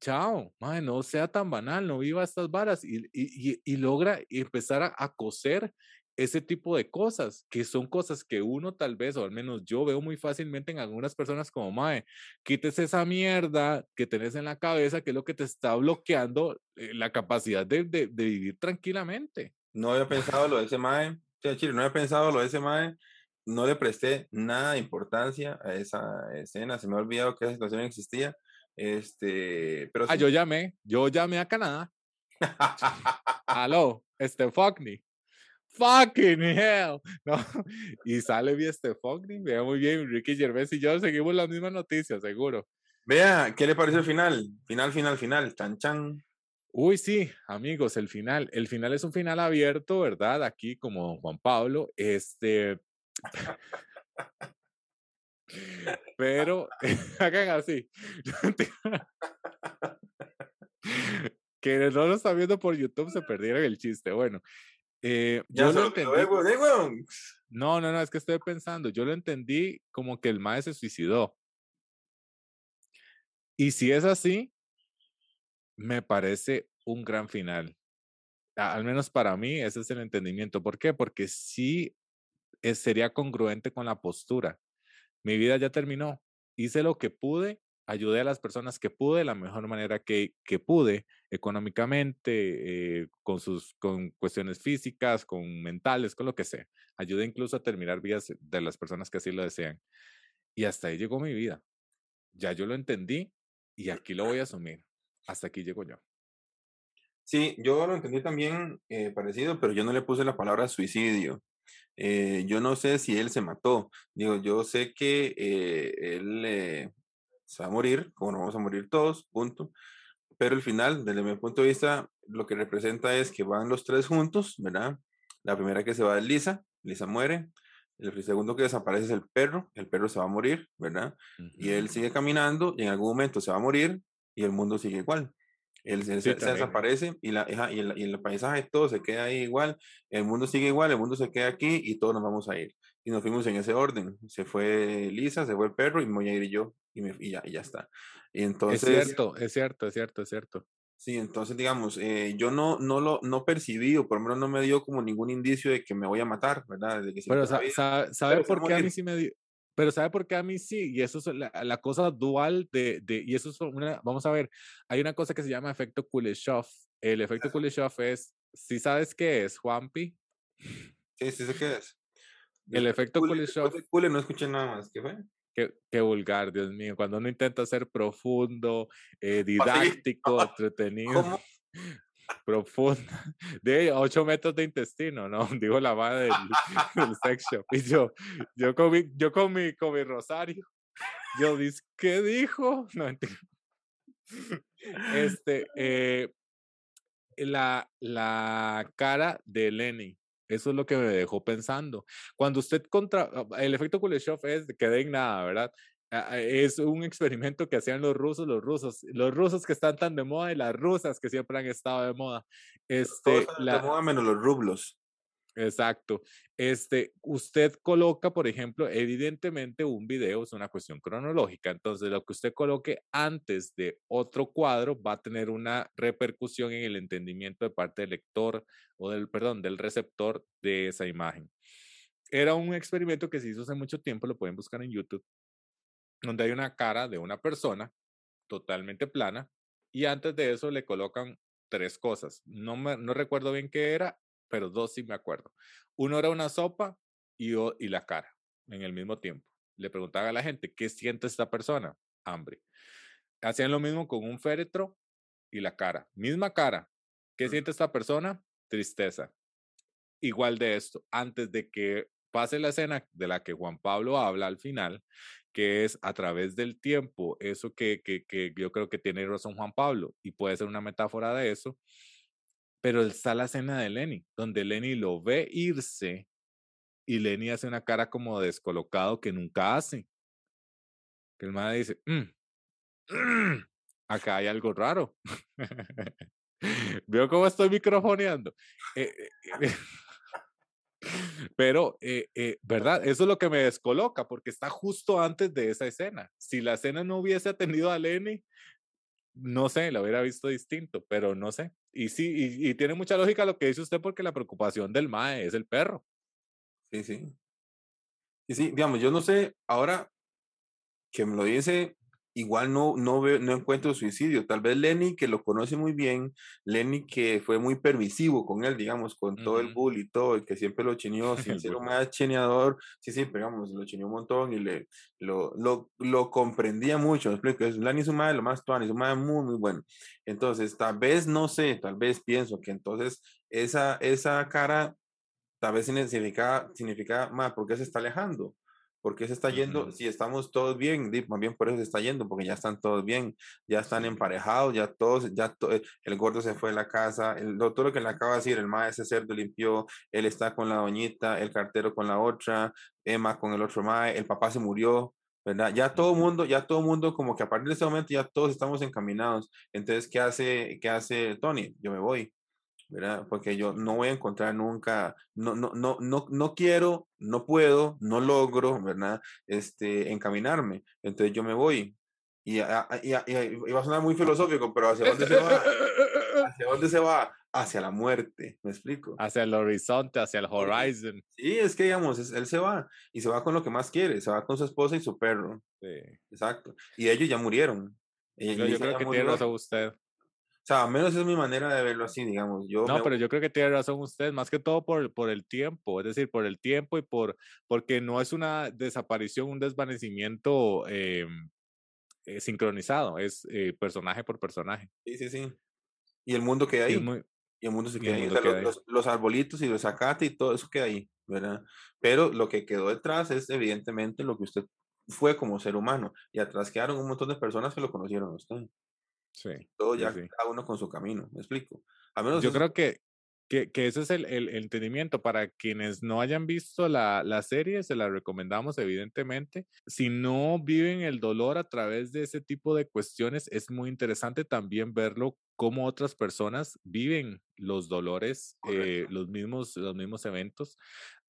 chao, madre, no sea tan banal, no viva estas varas y, y, y logra empezar a, a, coser ese tipo de cosas, que son cosas que uno tal vez, o al menos yo veo muy fácilmente en algunas personas como, mae, quítese esa mierda que tenés en la cabeza, que es lo que te está bloqueando eh, la capacidad de, de, de, vivir tranquilamente.
No había pensado lo de ese mae, no había pensado lo de ese mae, no le presté nada de importancia a esa escena, se me ha olvidado que esa situación existía. Este, pero
ah, yo llamé, yo llamé a Canadá. Aló, Stefani. Fucking hell. No. Y sale bien Stefani, vea muy bien, Ricky Gervais y yo seguimos las mismas noticias, seguro.
Vea, ¿qué le parece el final? Final, final, final, chan, chan.
Uy, sí, amigos, el final. El final es un final abierto, ¿verdad? Aquí, como Juan Pablo. Este, pero hagan así. que no lo están viendo por YouTube se perdieron el chiste. Bueno, eh, yo lo entendí. No, no, no, es que estoy pensando. Yo lo entendí como que el maestro se suicidó. Y si es así, me parece un gran final. Al menos para mí, ese es el entendimiento. ¿Por qué? Porque sí sería congruente con la postura. Mi vida ya terminó, hice lo que pude, ayudé a las personas que pude de la mejor manera que, que pude, económicamente, eh, con sus con cuestiones físicas, con mentales, con lo que sea. Ayudé incluso a terminar vidas de las personas que así lo desean. Y hasta ahí llegó mi vida. Ya yo lo entendí y aquí lo voy a asumir. Hasta aquí llego yo.
Sí, yo lo entendí también eh, parecido, pero yo no le puse la palabra suicidio. Eh, yo no sé si él se mató. Digo, yo sé que eh, él eh, se va a morir, como nos vamos a morir todos, punto. Pero el final, desde mi punto de vista, lo que representa es que van los tres juntos, ¿verdad? La primera que se va es Lisa, Lisa muere. El segundo que desaparece es el perro, el perro se va a morir, ¿verdad? Y él sigue caminando y en algún momento se va a morir y el mundo sigue igual. Él, se, desaparece y, la, y, el, y, el, paisaje todo se queda ahí igual, el mundo sigue igual, el mundo se queda aquí y todos nos vamos a ir. Y nos fuimos en ese orden. Se fue Lisa, se fue el perro y me voy a ir yo y, me, y, ya, y ya está. Y entonces,
es cierto, es cierto, es cierto, es cierto.
Sí, entonces digamos, eh, yo no, no lo no percibí, o por lo menos no me dio como ningún indicio de que me voy a matar, ¿verdad? De que
Pero sabe, sabe por qué a mí sí me dio, pero ¿sabe por qué a mí sí? Y eso es la, la cosa dual de, de, y eso es una, vamos a ver, hay una cosa que se llama efecto Kuleshov. El efecto Kuleshov es, ¿sí sabes qué es, Juanpi?
Sí, sí sé qué es.
El efecto Kuleshov.
no escuché nada más, ¿qué fue?
Qué, qué, vulgar, Dios mío. Cuando uno intenta ser profundo, eh, didáctico, entretenido. ¿Cómo? profunda, de 8 metros de intestino, ¿no? Dijo la madre del, del sex shop. Y yo, yo con mi, yo con mi, con mi rosario, yo dije, ¿qué dijo? No entiendo. Este, eh, la, la cara de Lenny, eso es lo que me dejó pensando. Cuando usted contra, el efecto Kuleshov es que den nada, ¿verdad? es un experimento que hacían los rusos, los rusos, los rusos que están tan de moda y las rusas que siempre han estado de moda. Este,
la, de moda menos los rublos.
Exacto. Este, usted coloca, por ejemplo, evidentemente un video es una cuestión cronológica, entonces lo que usted coloque antes de otro cuadro va a tener una repercusión en el entendimiento de parte del lector o del, perdón, del receptor de esa imagen. Era un experimento que se hizo hace mucho tiempo, lo pueden buscar en YouTube, donde hay una cara de una persona totalmente plana y antes de eso le colocan tres cosas. No, me, no recuerdo bien qué era, pero dos sí me acuerdo. Uno era una sopa y, y la cara en el mismo tiempo. le preguntaban a la gente, ¿qué siente esta persona? Hambre. Hacían lo mismo con un féretro y la cara. Misma cara. ¿Qué siente esta persona? Tristeza. Igual de esto, antes de que pase la escena de la que Juan Pablo habla al final, que es a través del tiempo, eso que, que, que yo creo que tiene razón Juan Pablo, y puede ser una metáfora de eso, pero está la escena de Lenny, donde Lenny lo ve irse y Lenny hace una cara como descolocado que nunca hace. Que el madre dice, mm, mm, acá hay algo raro. Veo cómo estoy microfoneando. Eh, eh, pero, eh, ¿verdad? Eso es lo que me descoloca, porque está justo antes de esa escena. Si la escena no hubiese atendido a Lenny, no sé, lo hubiera visto distinto, pero no sé. Y sí, y, tiene mucha lógica lo que dice usted porque la preocupación del MAE es el perro.
Sí, sí. Y sí, digamos, yo no sé, ahora que me lo dice, igual no, no, veo, no encuentro suicidio. Tal vez Lenny, que lo conoce muy bien, Lenny que fue muy permisivo con él, digamos, con todo el bull y todo, y que siempre lo chineó sin ser un más chineador, sí, sí, digamos, lo chineó un montón y le, lo, lo, lo comprendía mucho, explico, es Lenny su madre, lo más tuani, su madre muy, muy bueno. Entonces, tal vez, no sé, tal vez pienso que entonces esa, esa cara, tal vez significa, significa más, porque se está alejando? ¿Por qué se está yendo? Si estamos todos bien, más bien por eso se está yendo, porque ya están todos bien, ya están emparejados, ya todos, ya eh, el gordo se fue de la casa, el doctor lo que le acaba de decir, el maestro cerdo limpió, él está con la doñita, el cartero con la otra, Emma con el otro mae, el papá se murió, ¿verdad? Ya todo mundo, ya todo mundo, como que a partir de este momento ya todos estamos encaminados. Entonces, ¿qué hace, qué hace Tony? Yo me voy. ¿Verdad? Porque yo no voy a encontrar nunca, no, no, no, no, no quiero, no puedo, no logro, ¿verdad? Este, encaminarme. Entonces yo me voy. Y, y, y, va a sonar muy filosófico, pero ¿hacia dónde se va? ¿Hacia dónde se va? Hacia la muerte, ¿me explico?
Hacia el horizonte, hacia el horizon.
Sí, es que digamos, él se va y se va con lo que más quiere, se va con su esposa y su perro. Sí. Exacto. Y ellos ya murieron.
yo, yo creo que tiene razón usted.
O sea, al menos es mi manera de verlo así, digamos. Yo
no, pero yo creo que tiene razón usted, más que todo por, por el tiempo, es decir, por el tiempo y por, porque no es una desaparición, un desvanecimiento eh, eh, sincronizado, es eh, personaje por personaje.
Sí, sí, sí. Y el mundo queda ahí. Y, el mundo se queda, ahí. los, los, arbolitos y los zacate y todo eso queda ahí, ¿verdad? Pero lo que quedó detrás es evidentemente lo que usted fue como ser humano. Y atrás quedaron un montón de personas que lo conocieron a usted.
Sí.
Todo ya cada uno con su camino, ¿me explico?
A menos Yo creo que, que, que, ese es el, el, entendimiento. Para quienes no hayan visto la, la, serie, se la recomendamos evidentemente. Si no viven el dolor a través de ese tipo de cuestiones, es muy interesante también verlo cómo otras personas viven los dolores, eh, los, mismos, los mismos eventos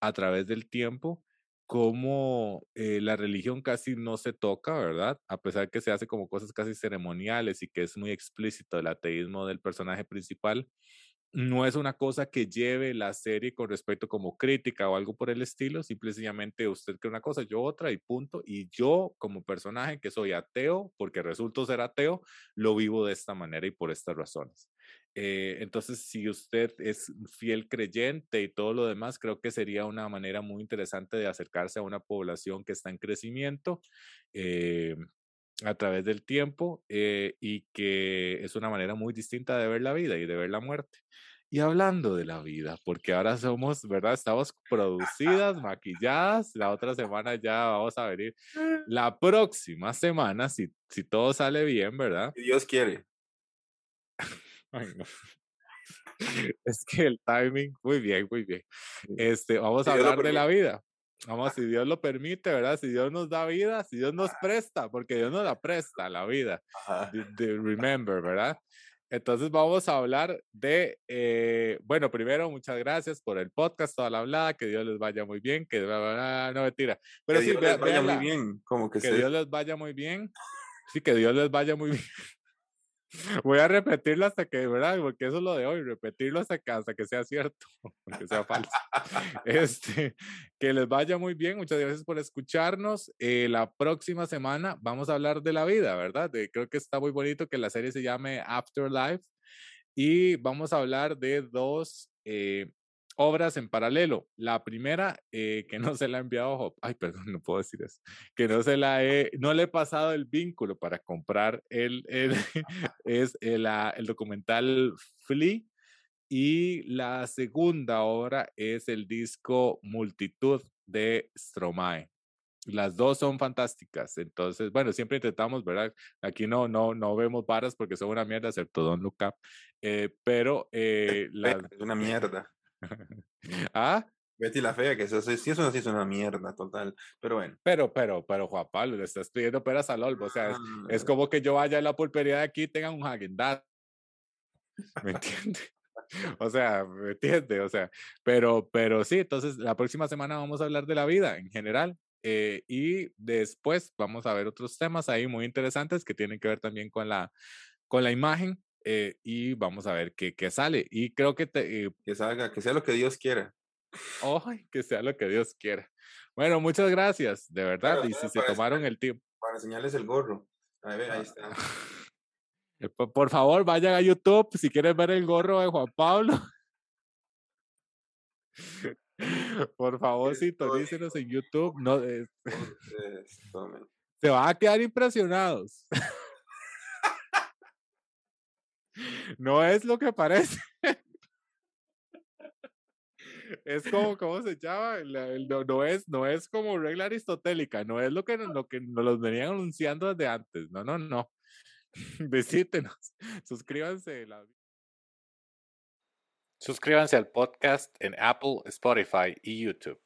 a través del tiempo cómo eh, la religión casi no se toca, ¿verdad? A pesar que se hace como cosas casi ceremoniales y que es muy explícito el ateísmo del personaje principal, no es una cosa que lleve la serie con respecto como crítica o algo por el estilo, simplemente usted cree una cosa, yo otra y punto. Y yo como personaje que soy ateo, porque resulto ser ateo, lo vivo de esta manera y por estas razones. Eh, entonces, si usted es fiel creyente y todo lo demás, creo que sería una manera muy interesante de acercarse a una población que está en crecimiento. Eh, a través del tiempo eh, y que es una manera muy distinta de ver la vida y de ver la muerte. Y hablando de la vida, porque ahora somos, ¿verdad? Estamos producidas, maquilladas. La otra semana ya vamos a venir. La próxima semana, si, si todo sale bien, ¿verdad?
Si Dios quiere.
Ay, no. Es que el timing, muy bien, muy bien. Este, vamos a hablar de la vida. Vamos, si Dios lo permite, ¿verdad? Si Dios nos da vida, si Dios nos presta, porque Dios nos la presta, la vida. De, remember, ¿verdad? Entonces vamos a hablar de, eh, bueno, primero, muchas gracias por el podcast, toda la hablada, que Dios les vaya muy bien, que no mentira. Pero
que
sí,
Dios les vaya muy bien, como que,
que Dios les vaya muy bien. Sí, que Dios les vaya muy bien. Voy a repetirlo hasta que, ¿verdad? Porque eso es lo de hoy, repetirlo hasta que, hasta que sea cierto, aunque sea falso. Este, que les vaya muy bien, muchas gracias por escucharnos. Eh, la próxima semana vamos a hablar de la vida, ¿verdad? De, creo que está muy bonito que la serie se llame Afterlife y vamos a hablar de dos, eh, obras en paralelo. La primera, eh, que no se la ha enviado, ay, perdón, no puedo decir eso, que no se la he, no le he pasado el vínculo para comprar el, el es el, el documental Flea. Y la segunda obra es el disco Multitud de Stromae. Las dos son fantásticas. Entonces, bueno, siempre intentamos, ¿verdad? Aquí no, no, no vemos varas porque son una mierda, excepto Don Up. Eh, pero eh,
la... es una mierda.
¿Ah?
Betty la fea, que eso sí, eso es una mierda total, pero bueno.
Pero, pero, pero, Juan Pablo, le estás pidiendo peras al olvo, o sea, es, ah. como que yo vaya a la pulpería de aquí y tenga un Hagen ¿me entiendes? o sea, ¿me entiende? O sea, pero, pero sí, entonces la próxima semana vamos a hablar de la vida en general, eh, y después vamos a ver otros temas ahí muy interesantes que tienen que ver también con la, con la imagen eh, y vamos a ver qué, qué, sale. Y creo que te,
eh que salga, que sea lo que Dios quiera.
Oh, que sea lo que Dios quiera. Bueno, muchas gracias, de verdad. y si se tomaron el tiempo.
Para enseñarles el gorro. A ver, ahí está.
Por favor, vayan a YouTube si quieren ver el gorro de Juan Pablo. Por favor, sintonícenos en YouTube. No, se van a quedar impresionados. No es lo que parece. es como, ¿cómo se llama? no, es, no es como regla aristotélica, no es lo que, lo que nos venían anunciando desde antes. No, no, no. Visítenos, suscríbanse. Suscríbanse al podcast en Apple, Spotify y YouTube.